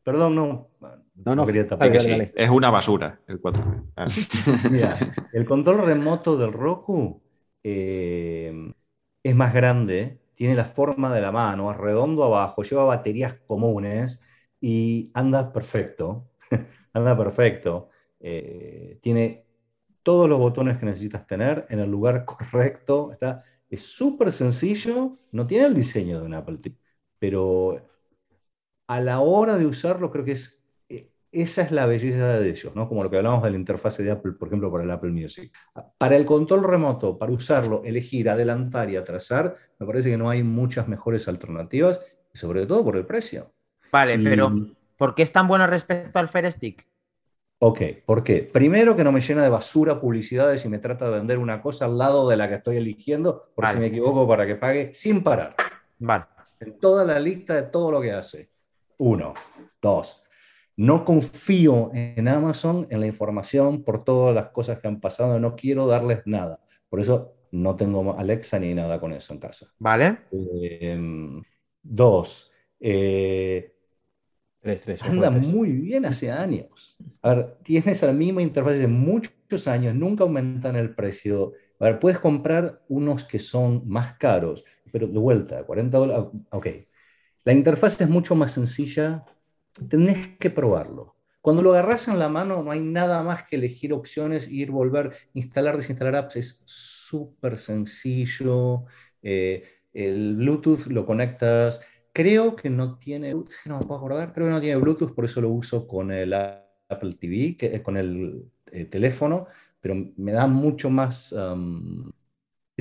Perdón, no. No, no, quería dale, tapar. Que dale, sí, dale. es una basura el 4 Ah. Mira, el control remoto del Roku eh, es más grande, tiene la forma de la mano, es redondo abajo, lleva baterías comunes y anda perfecto. anda perfecto. Eh, tiene todos los botones que necesitas tener en el lugar correcto. Está, es súper sencillo, no tiene el diseño de un Apple TV, pero a la hora de usarlo creo que es esa es la belleza de ellos, ¿no? Como lo que hablamos de la interfase de Apple, por ejemplo, para el Apple Music. Para el control remoto, para usarlo, elegir, adelantar y atrasar, me parece que no hay muchas mejores alternativas, y sobre todo por el precio. Vale, Y- pero ¿por qué es tan bueno respecto al Fire Stick? Ok, ¿por qué? Primero que no me llena de basura publicidades y me trata de vender una cosa al lado de la que estoy eligiendo, por Vale. si me equivoco, para que pague sin parar. Vale. en toda la lista de todo lo que hace. Uno. Dos. No confío en Amazon, en la información, por todas las cosas que han pasado. No quiero darles nada. Por eso no tengo Alexa ni nada con eso en casa. ¿Vale? Eh, dos. eh, Tres, tres. anda tres. muy bien hace años. A ver, tienes la misma interfaz de muchos años, nunca aumentan el precio. A ver, puedes comprar unos que son más caros, pero de vuelta, 40 dólares. Ok. La interfaz es mucho más sencilla, tenés que probarlo. Cuando lo agarras en la mano, no hay nada más que elegir opciones, ir, volver, instalar, desinstalar apps. Es súper sencillo. Eh, el Bluetooth lo conectas, creo que no tiene, no me puedo acordar, creo que no tiene Bluetooth, por eso lo uso con el Apple TV, que, con el eh, teléfono, pero me da mucho más...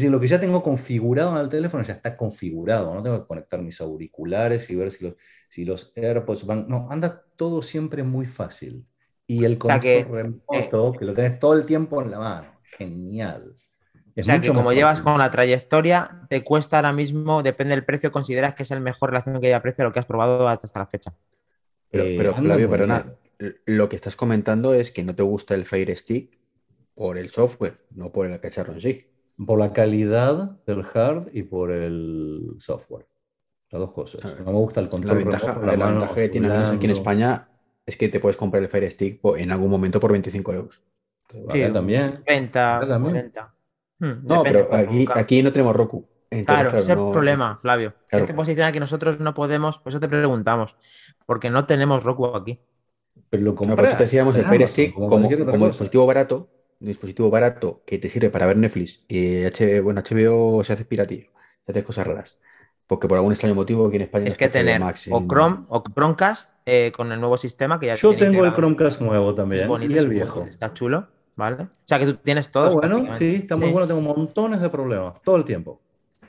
decir, lo que ya tengo configurado en el teléfono ya está configurado, no tengo que conectar mis auriculares y ver si los, si los AirPods van... No, anda todo siempre muy fácil. Y el sea control que, remoto, que lo tenés todo el tiempo en la mano, genial. Es O sea que como mejor llevas con la trayectoria, te cuesta ahora mismo, depende del precio, consideras que es el mejor relación que haya precio de lo que has probado hasta la fecha. Pero, Eh, pero Flavio, perdona, lo que estás comentando es que no te gusta el Fire Stick por el software, no por el cacharro en sí. Por la calidad del hard y por el software. Las dos cosas. No me gusta el La control ventaja, remoto, la la mano ventaja que tiene al menos aquí en. España es que te puedes comprar el Fire Stick en algún momento por 25 euros. Sí, también. 30, Acá también. 40. Hmm, No, pero aquí, aquí no tenemos Roku. Entonces, Claro, claro, ese es el no- problema, Flavio. Claro. Es que posiciona que nosotros no podemos, por eso te preguntamos, porque no tenemos Roku aquí. Pero lo No, compras te decíamos el Fire Stick como como, dispositivo barato, dispositivo barato que te sirve para ver Netflix y HBO, bueno, HBO se hace piratillo, se hace cosas raras. Porque por algún extraño motivo aquí en España Es que tener Max o Chrome o Chromecast eh, con el nuevo sistema que ya Yo tiene tengo el. Chromecast nuevo Es también bonito, y el viejo. Está chulo, ¿vale? O sea que tú tienes Está todos. bueno, sí, está muy Sí. bueno. Tengo montones de problemas todo el tiempo.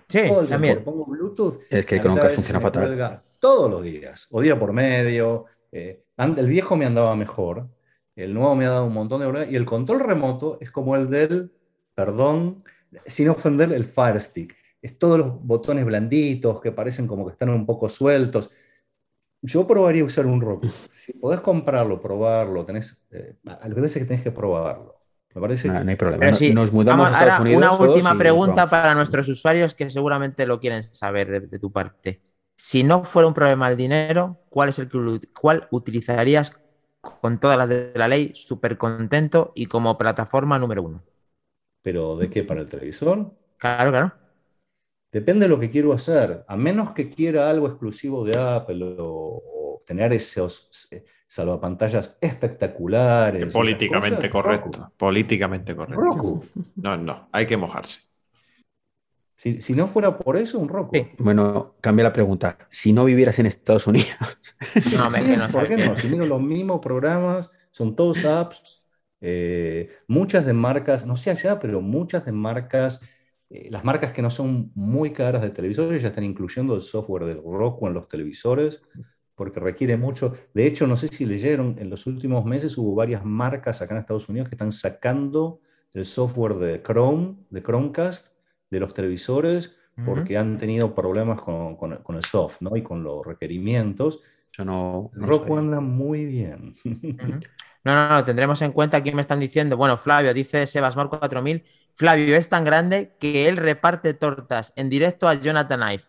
Sí, todo el tiempo. también. Pongo Bluetooth. Es que el Chromecast funciona fatal. Todos los días, o día por medio. eh, el viejo me andaba mejor, el nuevo me ha dado un montón de problemas. Y el control remoto es como el del, perdón, sin ofender, el Fire Stick. Es todos los botones blanditos que parecen como que están un poco sueltos. Yo probaría usar un Roku. Si podés comprarlo, probarlo, tenés, eh, a las veces que tenés que probarlo. Me parece No, no hay problema. Sí, Nos mudamos vamos, a Estados ahora Unidos. una última pregunta para nuestros usuarios que seguramente lo quieren saber de, de tu parte. Si no fuera un problema el dinero, ¿cuál es el que lu- cuál utilizarías con todas las de la ley, súper contento y como plataforma número uno? Pero ¿de qué? ¿Para el televisor? Claro, claro. Depende de lo que quiero hacer. A menos que quiera algo exclusivo de Apple o, o tener esos eh, salvapantallas espectaculares. Políticamente cosas, correcto. Roku. Políticamente correcto. Roku. No, no, hay que mojarse. Si, si no fuera por eso, un Roku. Sí. Bueno, cambia la pregunta. Si no vivieras en Estados Unidos, No, me, que no ¿Por qué no? Si miro los mismos programas, son todos apps, eh, muchas de marcas, no sé allá, pero muchas de marcas, eh, las marcas que no son muy caras de televisores ya están incluyendo el software del Roku en los televisores, porque requiere mucho. De hecho, no sé si leyeron, en los últimos meses hubo varias marcas acá en Estados Unidos que están sacando el software de Chrome, de Chromecast, de los televisores, porque han tenido problemas con, con- con el soft, ¿no? Y con los requerimientos. yo no. No Roku anda muy bien. No, no, no, tendremos en cuenta aquí me están diciendo, bueno, Flavio, dice Sebasmor 4000, Flavio es tan grande que él reparte tortas en directo a Jonathan Ive.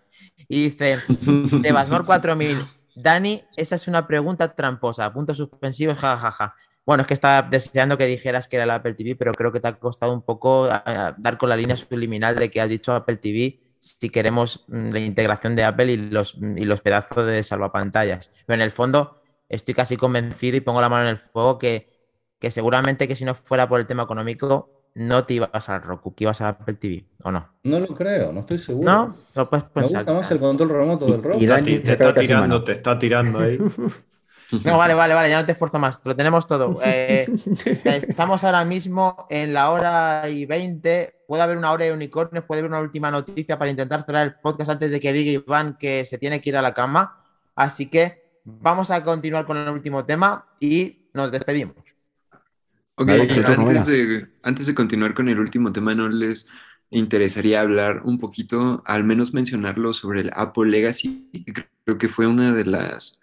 Y dice, Sebasmor 4000, Dani, esa es una pregunta tramposa, puntos suspensivos, jajaja. Bueno, es que estaba deseando que dijeras que era el Apple TV, pero creo que te ha costado un poco a- a dar con la línea subliminal de que has dicho Apple TV si queremos mm, la integración de Apple y los, y los pedazos de salvapantallas. Pero en el fondo estoy casi convencido y pongo la mano en el fuego que, que seguramente que si no fuera por el tema económico no te ibas al Roku, que ibas a Apple TV, ¿o no? No lo creo, no estoy seguro. ¿No? Lo puedes Me pensar. gusta más el control remoto del Roku. Y Dani te acaba está tirando, te está tirando ahí. No, vale, vale, vale, ya no te esfuerzo más, lo tenemos todo. Eh, estamos ahora mismo en la hora y 20. Puede haber una hora de unicornios, puede haber una última noticia para intentar cerrar el podcast antes de que diga Iván que se tiene que ir a la cama. Así que vamos a continuar con el último tema y nos despedimos. Ok, antes de, antes de continuar con el último tema, ¿no les interesaría hablar un poquito, al menos mencionarlo sobre el Apple Legacy? Creo que fue una de las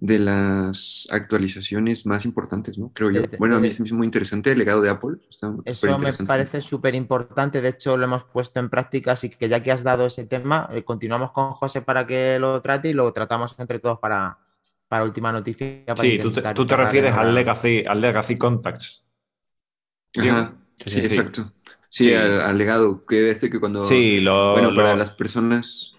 de las actualizaciones más importantes, ¿no? Creo yo. Bueno, a mí se me hizo muy interesante el legado de Apple. Está Eso me parece súper importante. De hecho, lo hemos puesto en práctica. Así que ya que has dado ese tema, eh, continuamos con José para que lo trate y lo tratamos entre todos para, para última noticia. para Sí, tú te, tú te refieres al Legacy, al Legacy Contacts. Ajá, Sí, sí, sí, sí. exacto. Sí, Sí. Al, al legado, que este que cuando... Sí, lo, Bueno, para las personas...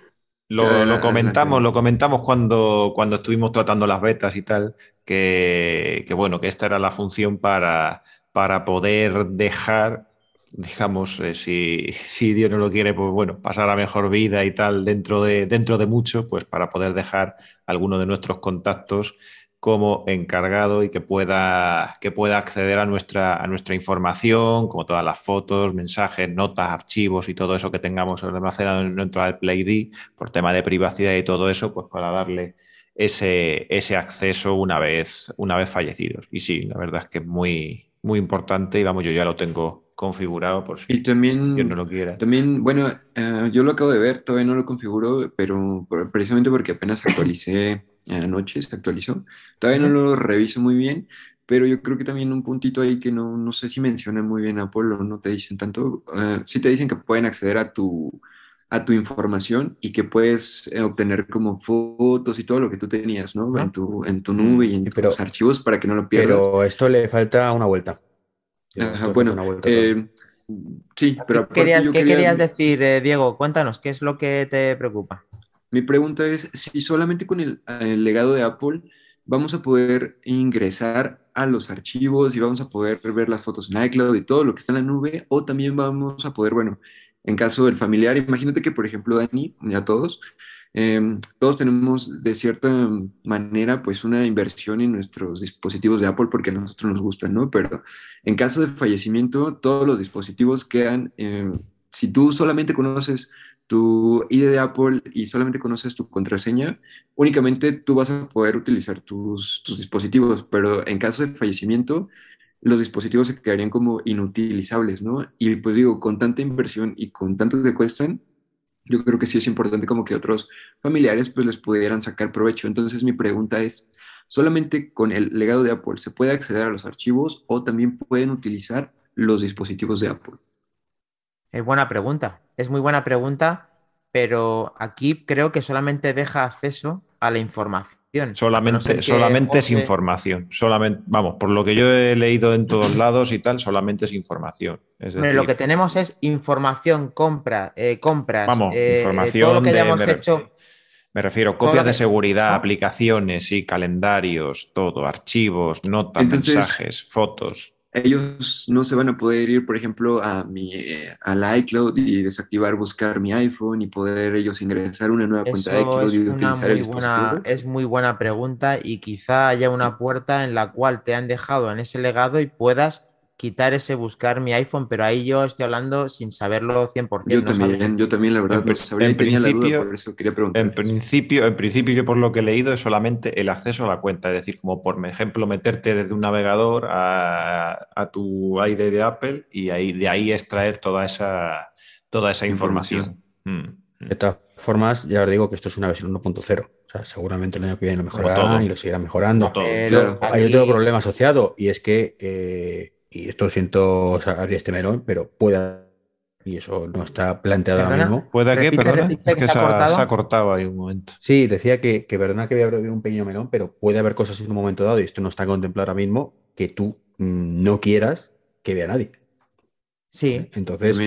Lo, comentamos, lo comentamos cuando, cuando estuvimos tratando las betas y tal, que, que bueno, que esta era la función para, para poder dejar digamos, eh, si, si, Dios no lo quiere, pues bueno, pasar a mejor vida y tal dentro de, dentro de mucho, pues para poder dejar alguno de nuestros contactos como encargado y que pueda, que pueda acceder a nuestra, a nuestra información, como todas las fotos, mensajes, notas, archivos y todo eso que tengamos almacenado dentro del PlayD, por tema de privacidad y todo eso, pues para darle ese, ese acceso una vez, una vez fallecidos. Y sí, la verdad es que es muy, muy importante y vamos, yo ya lo tengo configurado por si y también, Dios no lo quiera. También, bueno, eh, yo lo acabo de ver, todavía no lo configuro, pero precisamente porque apenas actualicé anoche, se actualizó. Todavía no lo reviso muy bien, pero yo creo que también un puntito ahí que no, no sé si mencionan muy bien Apple o no te dicen tanto, uh, sí te dicen que pueden acceder a tu, a tu información y que puedes eh, obtener como fotos y todo lo que tú tenías, ¿no? En, tu, en tu nube y en pero, tus archivos para que no lo pierdas. Pero esto le falta una vuelta. Ajá, bueno, una vuelta eh, sí, pero... ¿Qué, querías, ¿qué quería... querías decir, eh, Diego? Cuéntanos, ¿qué es lo que te preocupa? Mi pregunta es si solamente con el, legado de Apple vamos a poder ingresar a los archivos y vamos a poder ver las fotos en iCloud y todo lo que está en la nube, o también vamos a poder, bueno, en caso del familiar, imagínate que, por ejemplo, Dani, ya todos, eh, todos tenemos de cierta manera pues una inversión en nuestros dispositivos de Apple porque a nosotros nos gustan, ¿no? Pero en caso de fallecimiento, todos los dispositivos quedan, eh, si tú solamente conoces tu ID de Apple y solamente conoces tu contraseña, únicamente tú vas a poder utilizar tus, dispositivos, pero en caso de fallecimiento, los dispositivos se quedarían como inutilizables, ¿no? Y pues digo, con tanta inversión y con tanto que cuestan, yo creo que sí es importante como que otros familiares pues les pudieran sacar provecho. Entonces mi pregunta es, ¿solamente con el legado de Apple se puede acceder a los archivos o también pueden utilizar los dispositivos de Apple? Es buena pregunta, es muy buena pregunta, pero aquí creo que solamente deja acceso a la información. Solamente, no solamente es información. Solamente, vamos, por lo que yo he leído en todos lados y tal, solamente es información. Es decir, lo que tenemos es información, compra, eh, compras, vamos, eh, información todo lo que de, hayamos me, hecho. Me refiero, copias de seguridad, ¿no? aplicaciones y calendarios, todo, archivos, notas, Entonces, mensajes, fotos. Ellos no se van a poder ir, por ejemplo, a mi, eh, al iCloud y desactivar, buscar mi iPhone y poder ellos ingresar una nueva cuenta de iCloud y utilizar el buena, dispositivo. es muy buena pregunta y quizá haya una puerta en la cual te han dejado en ese legado y puedas quitar ese buscar mi iPhone, pero ahí yo estoy hablando sin saberlo 100%. Yo no también, sabía. yo también, la verdad, En sabría en tenía la duda, principio- por eso quería preguntar. En principio, en principio, yo por lo que he leído es solamente el acceso a la cuenta, es decir, como por ejemplo meterte desde un navegador a, a tu ID de Apple y ahí, de ahí extraer toda esa, toda esa información. Información. Mm. De todas formas, ya os digo que esto es una versión 1.0. O sea, seguramente el año que viene lo mejorarán y lo seguirán mejorando. Todo. Claro. Hay aquí- otro problema asociado y es que, eh, y esto lo siento abrir este melón, pero puede, y eso no está planteado ahora mismo. ¿Puede que, Repite, perdona? repite, Es que que se se ha se ha cortado ahí un momento. Sí, decía que, que perdona que voy a abrir un pequeño melón, pero puede haber cosas en un momento dado, y esto no está contemplado ahora mismo, que tú mm, no quieras que vea nadie. Sí, Entonces,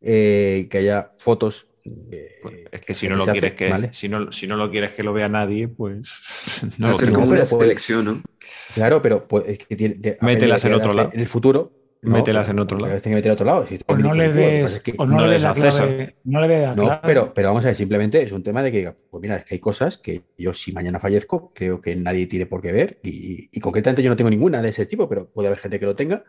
eh, que haya fotos. Eh, Pues es que si no lo hace, quieres que, ¿vale? si no, si no lo quieres que lo vea nadie, pues no lo Hacer como una selección, ¿no? Claro, pero pues, es que tiene, de- Mételas en otro lado. En el futuro. Mételas en otro lado. las tiene que meter a otro lado. Si O no le des, no no le acceso. No le des No, pero, pero vamos a ver, simplemente es un tema de que, pues mira, es que hay cosas que yo si mañana fallezco, creo que nadie tiene por qué ver, y, y concretamente yo no tengo ninguna de ese tipo, pero puede haber gente que lo tenga.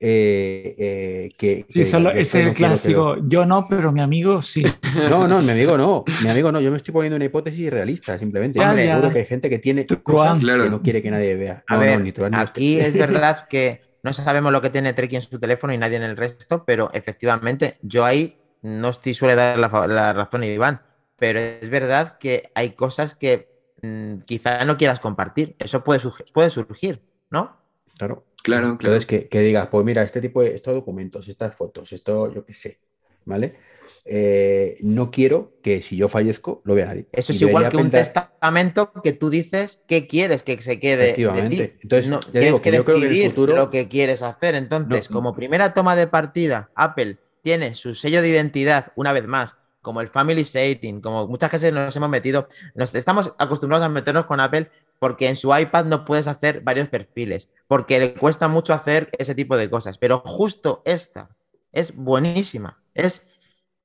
Eh, eh, que, Sí, que solo ese no clásico. Yo no, pero mi amigo sí. No, no, mi amigo no, mi amigo no, yo me estoy poniendo una hipótesis realista, simplemente. Yo seguro que hay gente que tiene cosas Claro. que no quiere que nadie vea. A No, ver, aquí es verdad que no sabemos lo que tiene Treki en su teléfono y nadie en el resto, pero efectivamente, yo ahí no estoy suele dar la, razón a Iván, pero es verdad que hay cosas que mm, quizá no quieras compartir. Eso puede, puede surgir, ¿no? Claro. Claro, claro. Entonces, que, que digas, pues mira, este tipo de estos documentos, estas fotos, esto, yo qué sé, ¿vale? Eh, no quiero que si yo fallezco lo vea nadie. Eso es igual que un testamento que tú dices que quieres que se quede de Efectivamente. ti. Entonces, No, ya tienes digo que que yo creo que en el decidir futuro- lo que quieres hacer. Entonces, No. como primera toma de partida, Apple tiene su sello de identidad, una vez más, como el Family Setting, como muchas veces nos hemos metido, nos estamos acostumbrados a meternos con Apple porque en su iPad no puedes hacer varios perfiles, porque le cuesta mucho hacer ese tipo de cosas. Pero justo esta, es buenísima. Es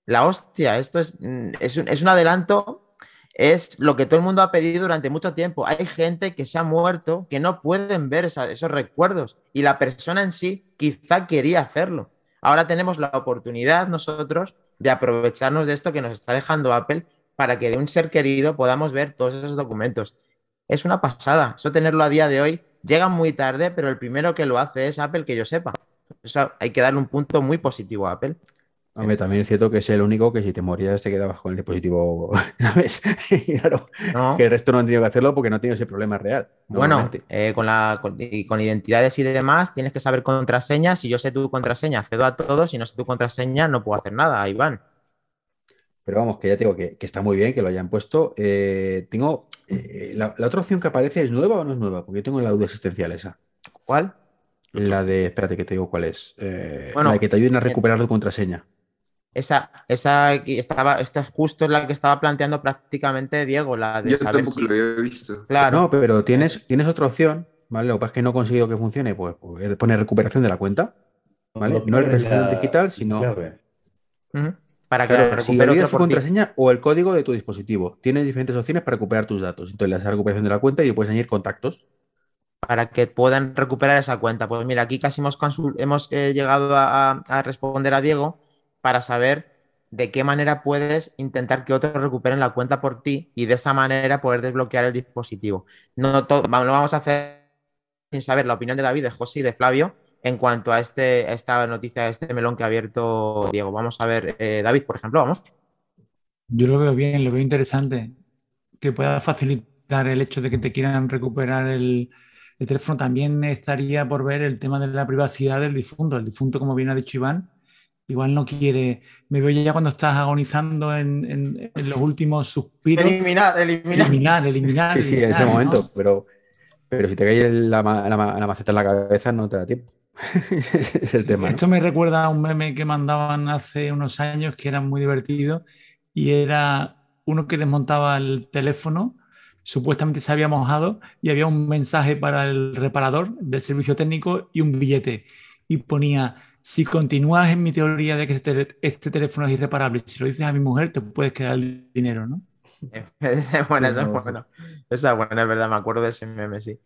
la hostia. Esto es, mm, es, un, es un adelanto, es lo que todo el mundo ha pedido durante mucho tiempo. Hay gente que se ha muerto que no pueden ver esos recuerdos y la persona en sí quizá quería hacerlo. Ahora tenemos la oportunidad nosotros de aprovecharnos de esto que nos está dejando Apple para que de un ser querido podamos ver todos esos documentos. Es una pasada. Eso tenerlo a día de hoy llega muy tarde, pero el primero que lo hace es Apple, que yo sepa. Eso hay que darle un punto muy positivo a Apple. Hombre, también es cierto que es el único que si te morías te quedabas con el dispositivo, ¿sabes? Claro, ¿no? que el resto no han tenido que hacerlo porque no han tenido ese problema real. Bueno, eh, con, la, con, y con identidades y demás, tienes que saber contraseñas. Si yo sé tu contraseña, accedo a todos. Si no sé tu contraseña, no puedo hacer nada, Iván. Pero vamos, que ya te digo que, que está muy bien que lo hayan puesto. Eh, tengo eh, la, la otra opción que aparece es nueva o no es nueva, porque yo tengo la duda existencial esa. ¿Cuál? La de, espérate que te digo cuál es. Eh, Bueno, la de que te ayuden a recuperar tu contraseña. Esa, esa estaba, esta es justo la que estaba planteando prácticamente Diego, la de Yo saber tampoco si- lo había visto. Claro. No, pero tienes, tienes otra opción, ¿vale? Lo que pasa es que no he conseguido que funcione, pues, pues pone recuperación de la cuenta, ¿vale? No es representación digital, sino. Para que Claro, si olvidas tu contraseña o el código de tu dispositivo. Tienes diferentes opciones para recuperar tus datos. Entonces le das a recuperación de la cuenta y puedes añadir contactos. para que puedan recuperar esa cuenta. Pues mira, aquí casi hemos, hemos eh, llegado a, responder a Diego para saber de qué manera puedes intentar que otros recuperen la cuenta por ti y de esa manera poder desbloquear el dispositivo. No todo, lo vamos a hacer sin saber la opinión de David, de José y de Flavio en cuanto a, este, a esta noticia, a este melón que ha abierto Diego. Vamos a ver, eh, David, por ejemplo, vamos. Yo lo veo bien, lo veo interesante. Que pueda facilitar el hecho de que te quieran recuperar el, el teléfono. También estaría por ver el tema de la privacidad del difunto. El difunto, como bien ha dicho Iván, igual no quiere. Me veo ya cuando estás agonizando en, en- en los últimos suspiros. Eliminar, eliminar. Eliminar, eliminar. Sí, sí, en ese momento. Pero, pero si te cae la maceta en la cabeza, no te da tiempo. Es el tema. ¿no? Esto me recuerda a un meme que mandaban hace unos años que era muy divertido y era uno que desmontaba el teléfono, supuestamente se había mojado y había un mensaje para el reparador del servicio técnico y un billete. Y ponía, si continúas en mi teoría de que este, este teléfono es irreparable, si lo dices a mi mujer, te puedes quedar el dinero, ¿no? bueno, eso es No. bueno. Esa es buena, es verdad, me acuerdo de ese meme, sí.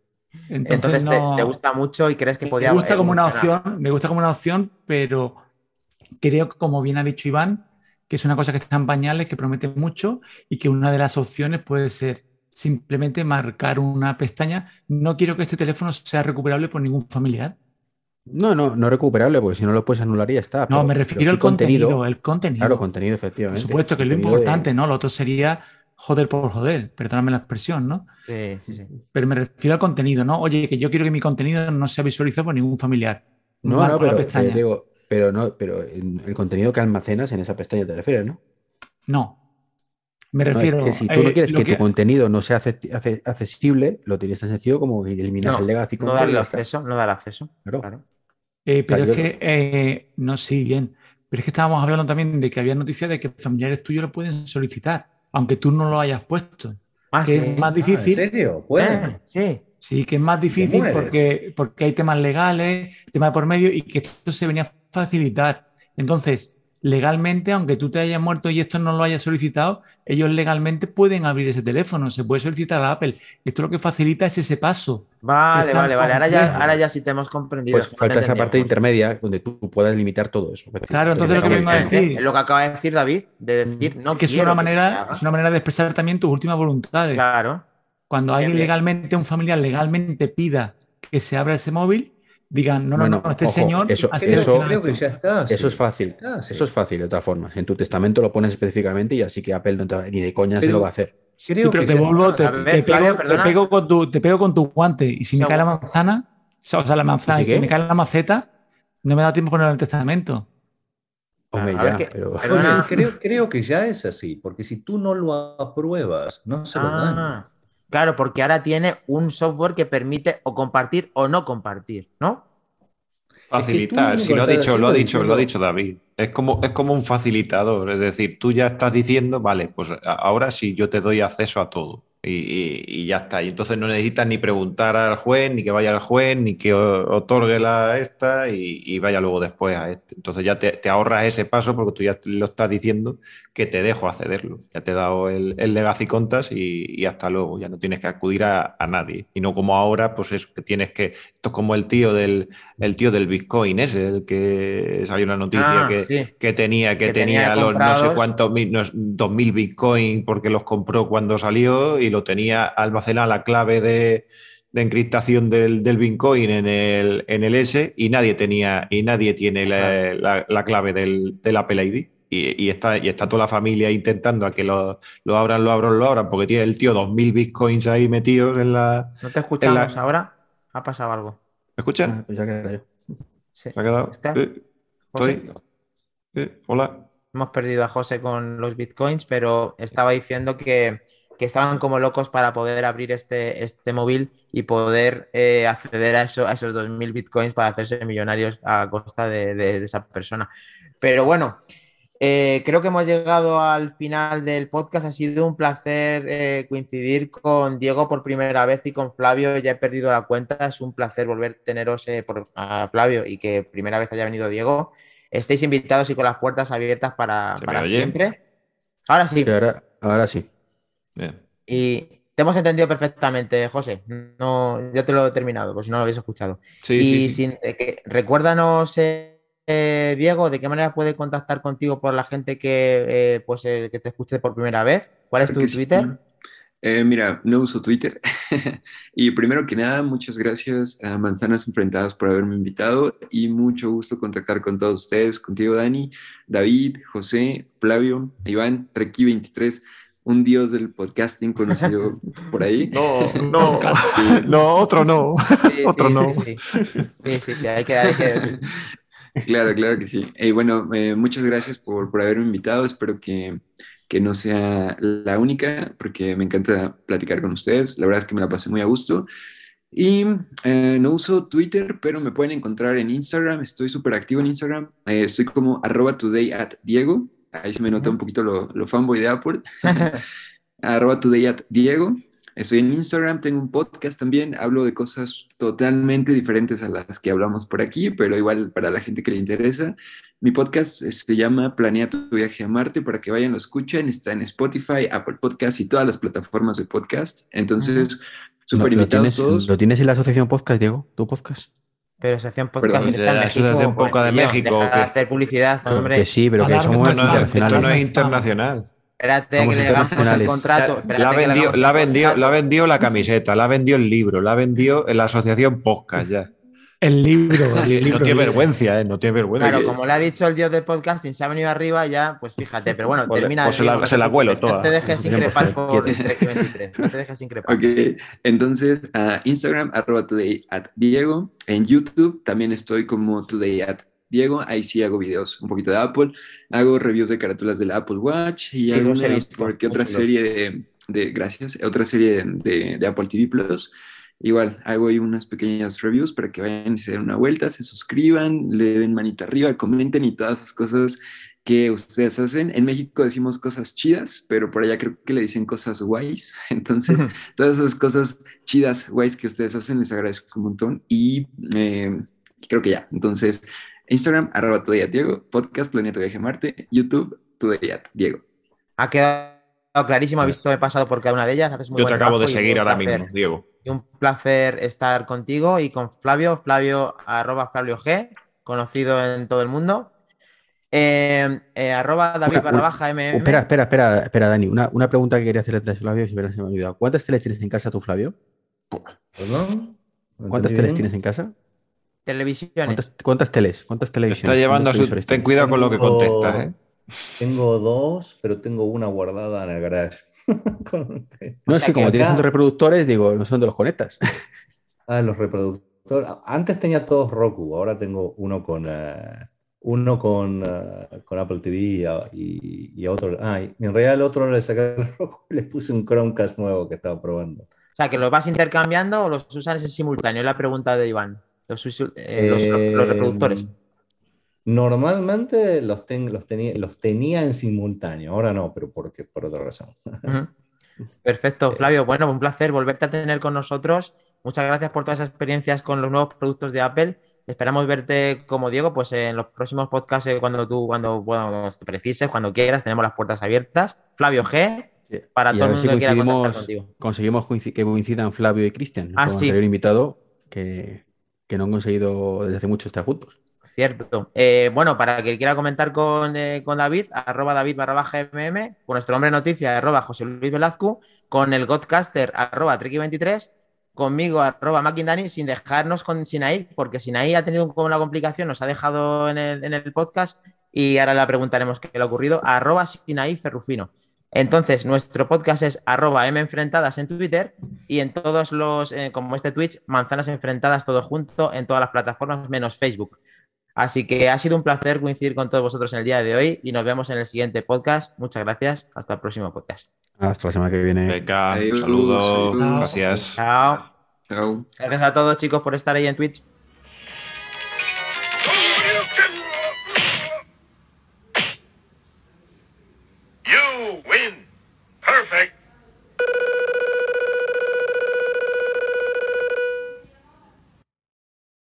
Entonces, no- te gusta mucho y crees que Me podía gusta como una opción, me gusta como una opción, pero creo que, como bien ha dicho Iván, que es una cosa que está en pañales, que promete mucho y que una de las opciones puede ser simplemente marcar una pestaña. No quiero que este teléfono sea recuperable por ningún familiar. No, no, no recuperable, porque si no lo puedes anular y ya está. No, pero- me refiero sí al contenido, el contenido. Claro, contenido, Por efectivamente. supuesto que es lo Contenido de- importante, ¿no? Lo otro sería joder por joder, perdóname la expresión, ¿no? Sí, sí, sí. Pero me refiero al contenido, ¿no? Oye, que yo quiero que mi contenido no sea visualizado por ningún familiar. No, no, la pero, pestaña. pero digo, pero no, pero en el contenido que almacenas en esa pestaña te refieres, ¿no? No. Me No, es refiero. que si tú no eh, quieres que, tu contenido no sea accesible, lo tienes tan sencillo como eliminas No, el legacy no darle acceso, no dar acceso. Claro. Claro. Eh, pero Claro, es que, eh, no, sí, bien. Pero es que estábamos hablando también de que había noticias de que familiares tuyos lo pueden solicitar, aunque tú no lo hayas puesto. Ah, que sí. es más Ah, ¿En difícil. serio? Bueno. Eh, sí. Sí, que es más difícil porque, porque hay temas legales, temas de por medio y que esto se venía a facilitar. Entonces, legalmente, aunque tú te hayas muerto y esto no lo hayas solicitado, ellos legalmente pueden abrir ese teléfono, se puede solicitar a Apple. Esto lo que facilita es ese paso. Vale, vale, vale. Ahora ya, ahora ya sí te hemos comprendido. Pues que falta esa parte entendíamos. intermedia donde tú puedas limitar todo eso. Claro, entonces lo que vengo a decir- Es lo que acaba de decir David, de decir, no que es una, que manera, haga. es una manera de expresar también tus últimas voluntades. Claro. Cuando alguien legalmente, un familiar legalmente pida que se abra ese móvil, digan, no, no, Bueno, no, este ojo, señor eso- eso- seleccionado creo que esto". ya está. Eso sí. es fácil. Ah, sí. Eso es fácil, de todas formas. En tu testamento lo pones específicamente y así que Apple no te ni de coña se lo va a hacer. Creo Sí, pero que te ya vuelvo, te, A ver, te pego, te pego con tu, te pego con tu guante y si me No. cae la manzana, o sea, la manzana, ¿Sí y si me cae la maceta, no me da tiempo poner el testamento. Hombre, ya, que- pero. Perdona. creo, creo que ya es así, porque si tú no lo apruebas, no se lo dan. Claro, porque ahora tiene un software que permite o compartir o no compartir, ¿no? Facilitar, si lo ha dicho, lo ha dicho, lo ha dicho David. Es como, es como un facilitador, es decir, tú ya estás diciendo, vale, pues ahora sí yo te doy acceso a todo. Y, y- y ya está. Y entonces no necesitas ni preguntar al juez, ni que vaya al juez, ni que otorgue la esta y, y vaya luego después a este. Entonces ya te, te ahorras ese paso porque tú ya te lo estás diciendo que te dejo accederlo. Ya te he dado el, el legacy contas y, hasta luego. Ya no tienes que acudir a, a nadie. Y no como ahora, pues eso, que tienes que. Esto es como el tío del, el tío del Bitcoin ese, el que salió una noticia Ah, que, sí. que tenía, que Que tenía tenía, los no sé cuántos mil, no, 2000 Bitcoin porque los compró cuando salió y lo tenía almacenada la clave de, de encriptación del, del Bitcoin en el, en el S y nadie tenía y nadie tiene la, la- la clave del, del Apple ID. Y, y está, y está toda la familia intentando a que lo, lo abran, lo abran, lo abran, porque tiene el tío 2000 bitcoins ahí metidos en la. ¿No te escuchamos la- ahora? ¿Ha pasado algo? ¿Me escuchas? Ah, pensaba que era yo. Sí. ¿Se ha quedado? ¿Estás? Eh, estoy. Eh, hola. Hemos perdido a José con los bitcoins, pero estaba diciendo que, que estaban como locos para poder abrir este, este móvil y poder eh, acceder a, eso, a esos 2.000 bitcoins para hacerse millonarios a costa de, de- de esa persona. Pero bueno, eh, creo que hemos llegado al final del podcast. Ha sido un placer eh, coincidir con Diego por primera vez y con Flavio. Ya he perdido la cuenta. Es un placer volver a teneros eh, por, a Flavio y que primera vez haya venido Diego. Estéis invitados y con las puertas abiertas para, ¿Se me para siempre. Ahora sí. Sí, ahora, ahora sí. Bien. Y te hemos entendido perfectamente, José. No, ya te lo he terminado, pues si no lo habéis escuchado. Sí, y sí, sí. sin- eh, que- recuérdanos, eh, eh, Diego, de qué manera puede contactar contigo por la gente que, eh, pues, eh, que te escuche por primera vez. ¿Cuál es tu Porque sí. Twitter? Eh, mira, no uso Twitter. y primero que nada, muchas gracias a Manzanas Enfrentadas por haberme invitado y mucho gusto contactar con todos ustedes, contigo Dani, David, José, Flavio, Iván, Treki23, un dios del podcasting conocido por ahí. No, no, no, otro no. Sí, Otro sí, no. Sí, sí, sí, hay que, hay que. Claro, claro que sí. Y bueno, eh, muchas gracias por, por haberme invitado. Espero que, que no sea la única, porque me encanta platicar con ustedes. La verdad es que me la pasé muy a gusto. Y eh, no uso Twitter, pero me pueden encontrar en Instagram. Estoy súper activo en Instagram. Eh, estoy como arroba today at Diego. Ahí se me nota un poquito lo, lo fanboy de Apple. arroba today at Diego. Estoy en Instagram, tengo un podcast también, hablo de cosas totalmente diferentes a las que hablamos por aquí, pero igual para la gente que le interesa. Mi podcast se llama Planea tu viaje a Marte para que vayan, lo escuchen. Está en Spotify, Apple Podcast y todas las plataformas de podcast. Entonces, súper ¿Lo- ¿Lo invitados tienes, todos. ¿Lo tienes en la asociación podcast, Diego? ¿Tu podcast? Pero sección podcast Perdón, está en la México. Asociación pues, Podcast de tío, México, hacer publicidad, hombre. Que sí, pero que somos Esto no, es, esto no internacionales. es internacional. Espérate Somos que le hagamos el contrato. La, vendió, la, vendió, la vendió la camiseta, la vendió el libro, la vendió en la asociación podcast ya. El libro. el libro no tiene de- vergüenza, ¿eh? No tiene vergüenza. Claro, como le ha dicho el dios del podcasting, se ha venido arriba ya, pues fíjate, pero bueno, Pues termina. pues se la- no se la cuelo preocupes, toda. No te dejes increpar por quieto. Trek 23, no te dejes increpar. Ok, entonces a Instagram, arroba today at Diego. En YouTube también estoy como today at Diego. Ahí sí hago videos un poquito de Apple. Hago reviews de carátulas del Apple Watch y Sí, alguna visto, porque otra serie de, de- gracias, otra serie de, de- de Apple TV Plus. Igual, hago ahí unas pequeñas reviews para que vayan y se den una vuelta, se suscriban, le den manita arriba, comenten y todas esas cosas que ustedes hacen. En México decimos cosas chidas, pero por allá creo que le dicen cosas guays. Entonces, todas esas cosas chidas, guays que ustedes hacen, les agradezco un montón. Y eh, creo que ya. Entonces, Instagram, arroba Today at Diego, podcast Planeta Viaje Marte, YouTube, Today at Diego. Ha quedado clarísimo, he visto, he pasado por cada una de ellas. haces muy Yo te acabo de seguir un ahora placer. mismo, Diego. Y un placer estar contigo y con Flavio, Flavio, arroba Flavio G, conocido en todo el mundo. Eh, eh, arroba David Una- barra una- baja MM. Espera, espera, espera, espera, Dani. Una, una pregunta que quería hacerle a Flavio se me se me ha olvidado. ¿Cuántas teles tienes en casa tú, Flavio? ¿Perdón? ¿No ¿Cuántas teles tienes en casa? Televisiones. ¿Cuántas, cuántas teles? ¿Cuántas televisiones? Está llevando a su. ¿Cuántos televisores Ten cuidado con lo que contestas, ¿eh? Tengo dos, pero tengo una guardada en el garage. No, es que como tienes tantos reproductores, digo, no sé dónde los conectas. Ah, los reproductores. Antes tenía todos Roku, ahora tengo uno con eh, uno con, eh, con Apple TV y, y, otro. Ah, y en realidad el otro le saqué el Roku y le puse un Chromecast nuevo que estaba probando. O sea, que los vas intercambiando o los usas en simultáneo. Es la pregunta de Iván. Los, eh, los- Eh, los reproductores. Normalmente los, ten- los, tenía, los tenía en simultáneo, ahora no, pero porque, por otra razón. Perfecto, Flavio. Bueno, un placer volverte a tener con nosotros. Muchas gracias por todas esas experiencias con los nuevos productos de Apple. Esperamos verte como Diego, pues en los próximos podcasts, eh, cuando tú, cuando, bueno, te precises, cuando quieras, tenemos las puertas abiertas. Flavio G, para Y todo el si mundo que quiera contactar contigo. conseguimos que coincidan Flavio y Cristian, Ah, nuestro sí. anterior invitado, que, que no han conseguido desde hace mucho estar juntos. Cierto. Eh, bueno, para que quiera comentar con, eh, con David, arroba David barra baja MM, con nuestro hombre noticia, arroba José Luis Velazco, con el Godcaster, arroba Treki23, conmigo, arroba Makindani, sin dejarnos con Sinaí, porque Sinaí ha tenido como una complicación, nos ha dejado en el, en el podcast y ahora le preguntaremos qué le ha ocurrido, arroba Sinaí Ferrufino. Entonces, nuestro podcast es arroba M Enfrentadas en Twitter y en todos los, eh, como este Twitch, Manzanas Enfrentadas todo junto en todas las plataformas menos Facebook. Así que ha sido un placer coincidir con todos vosotros en el día de hoy y nos vemos en el siguiente podcast. Muchas gracias. Hasta el próximo podcast. Hasta la semana que viene. Venga, saludos, gracias. Chao. Chao. Gracias a todos chicos por estar ahí en Twitch.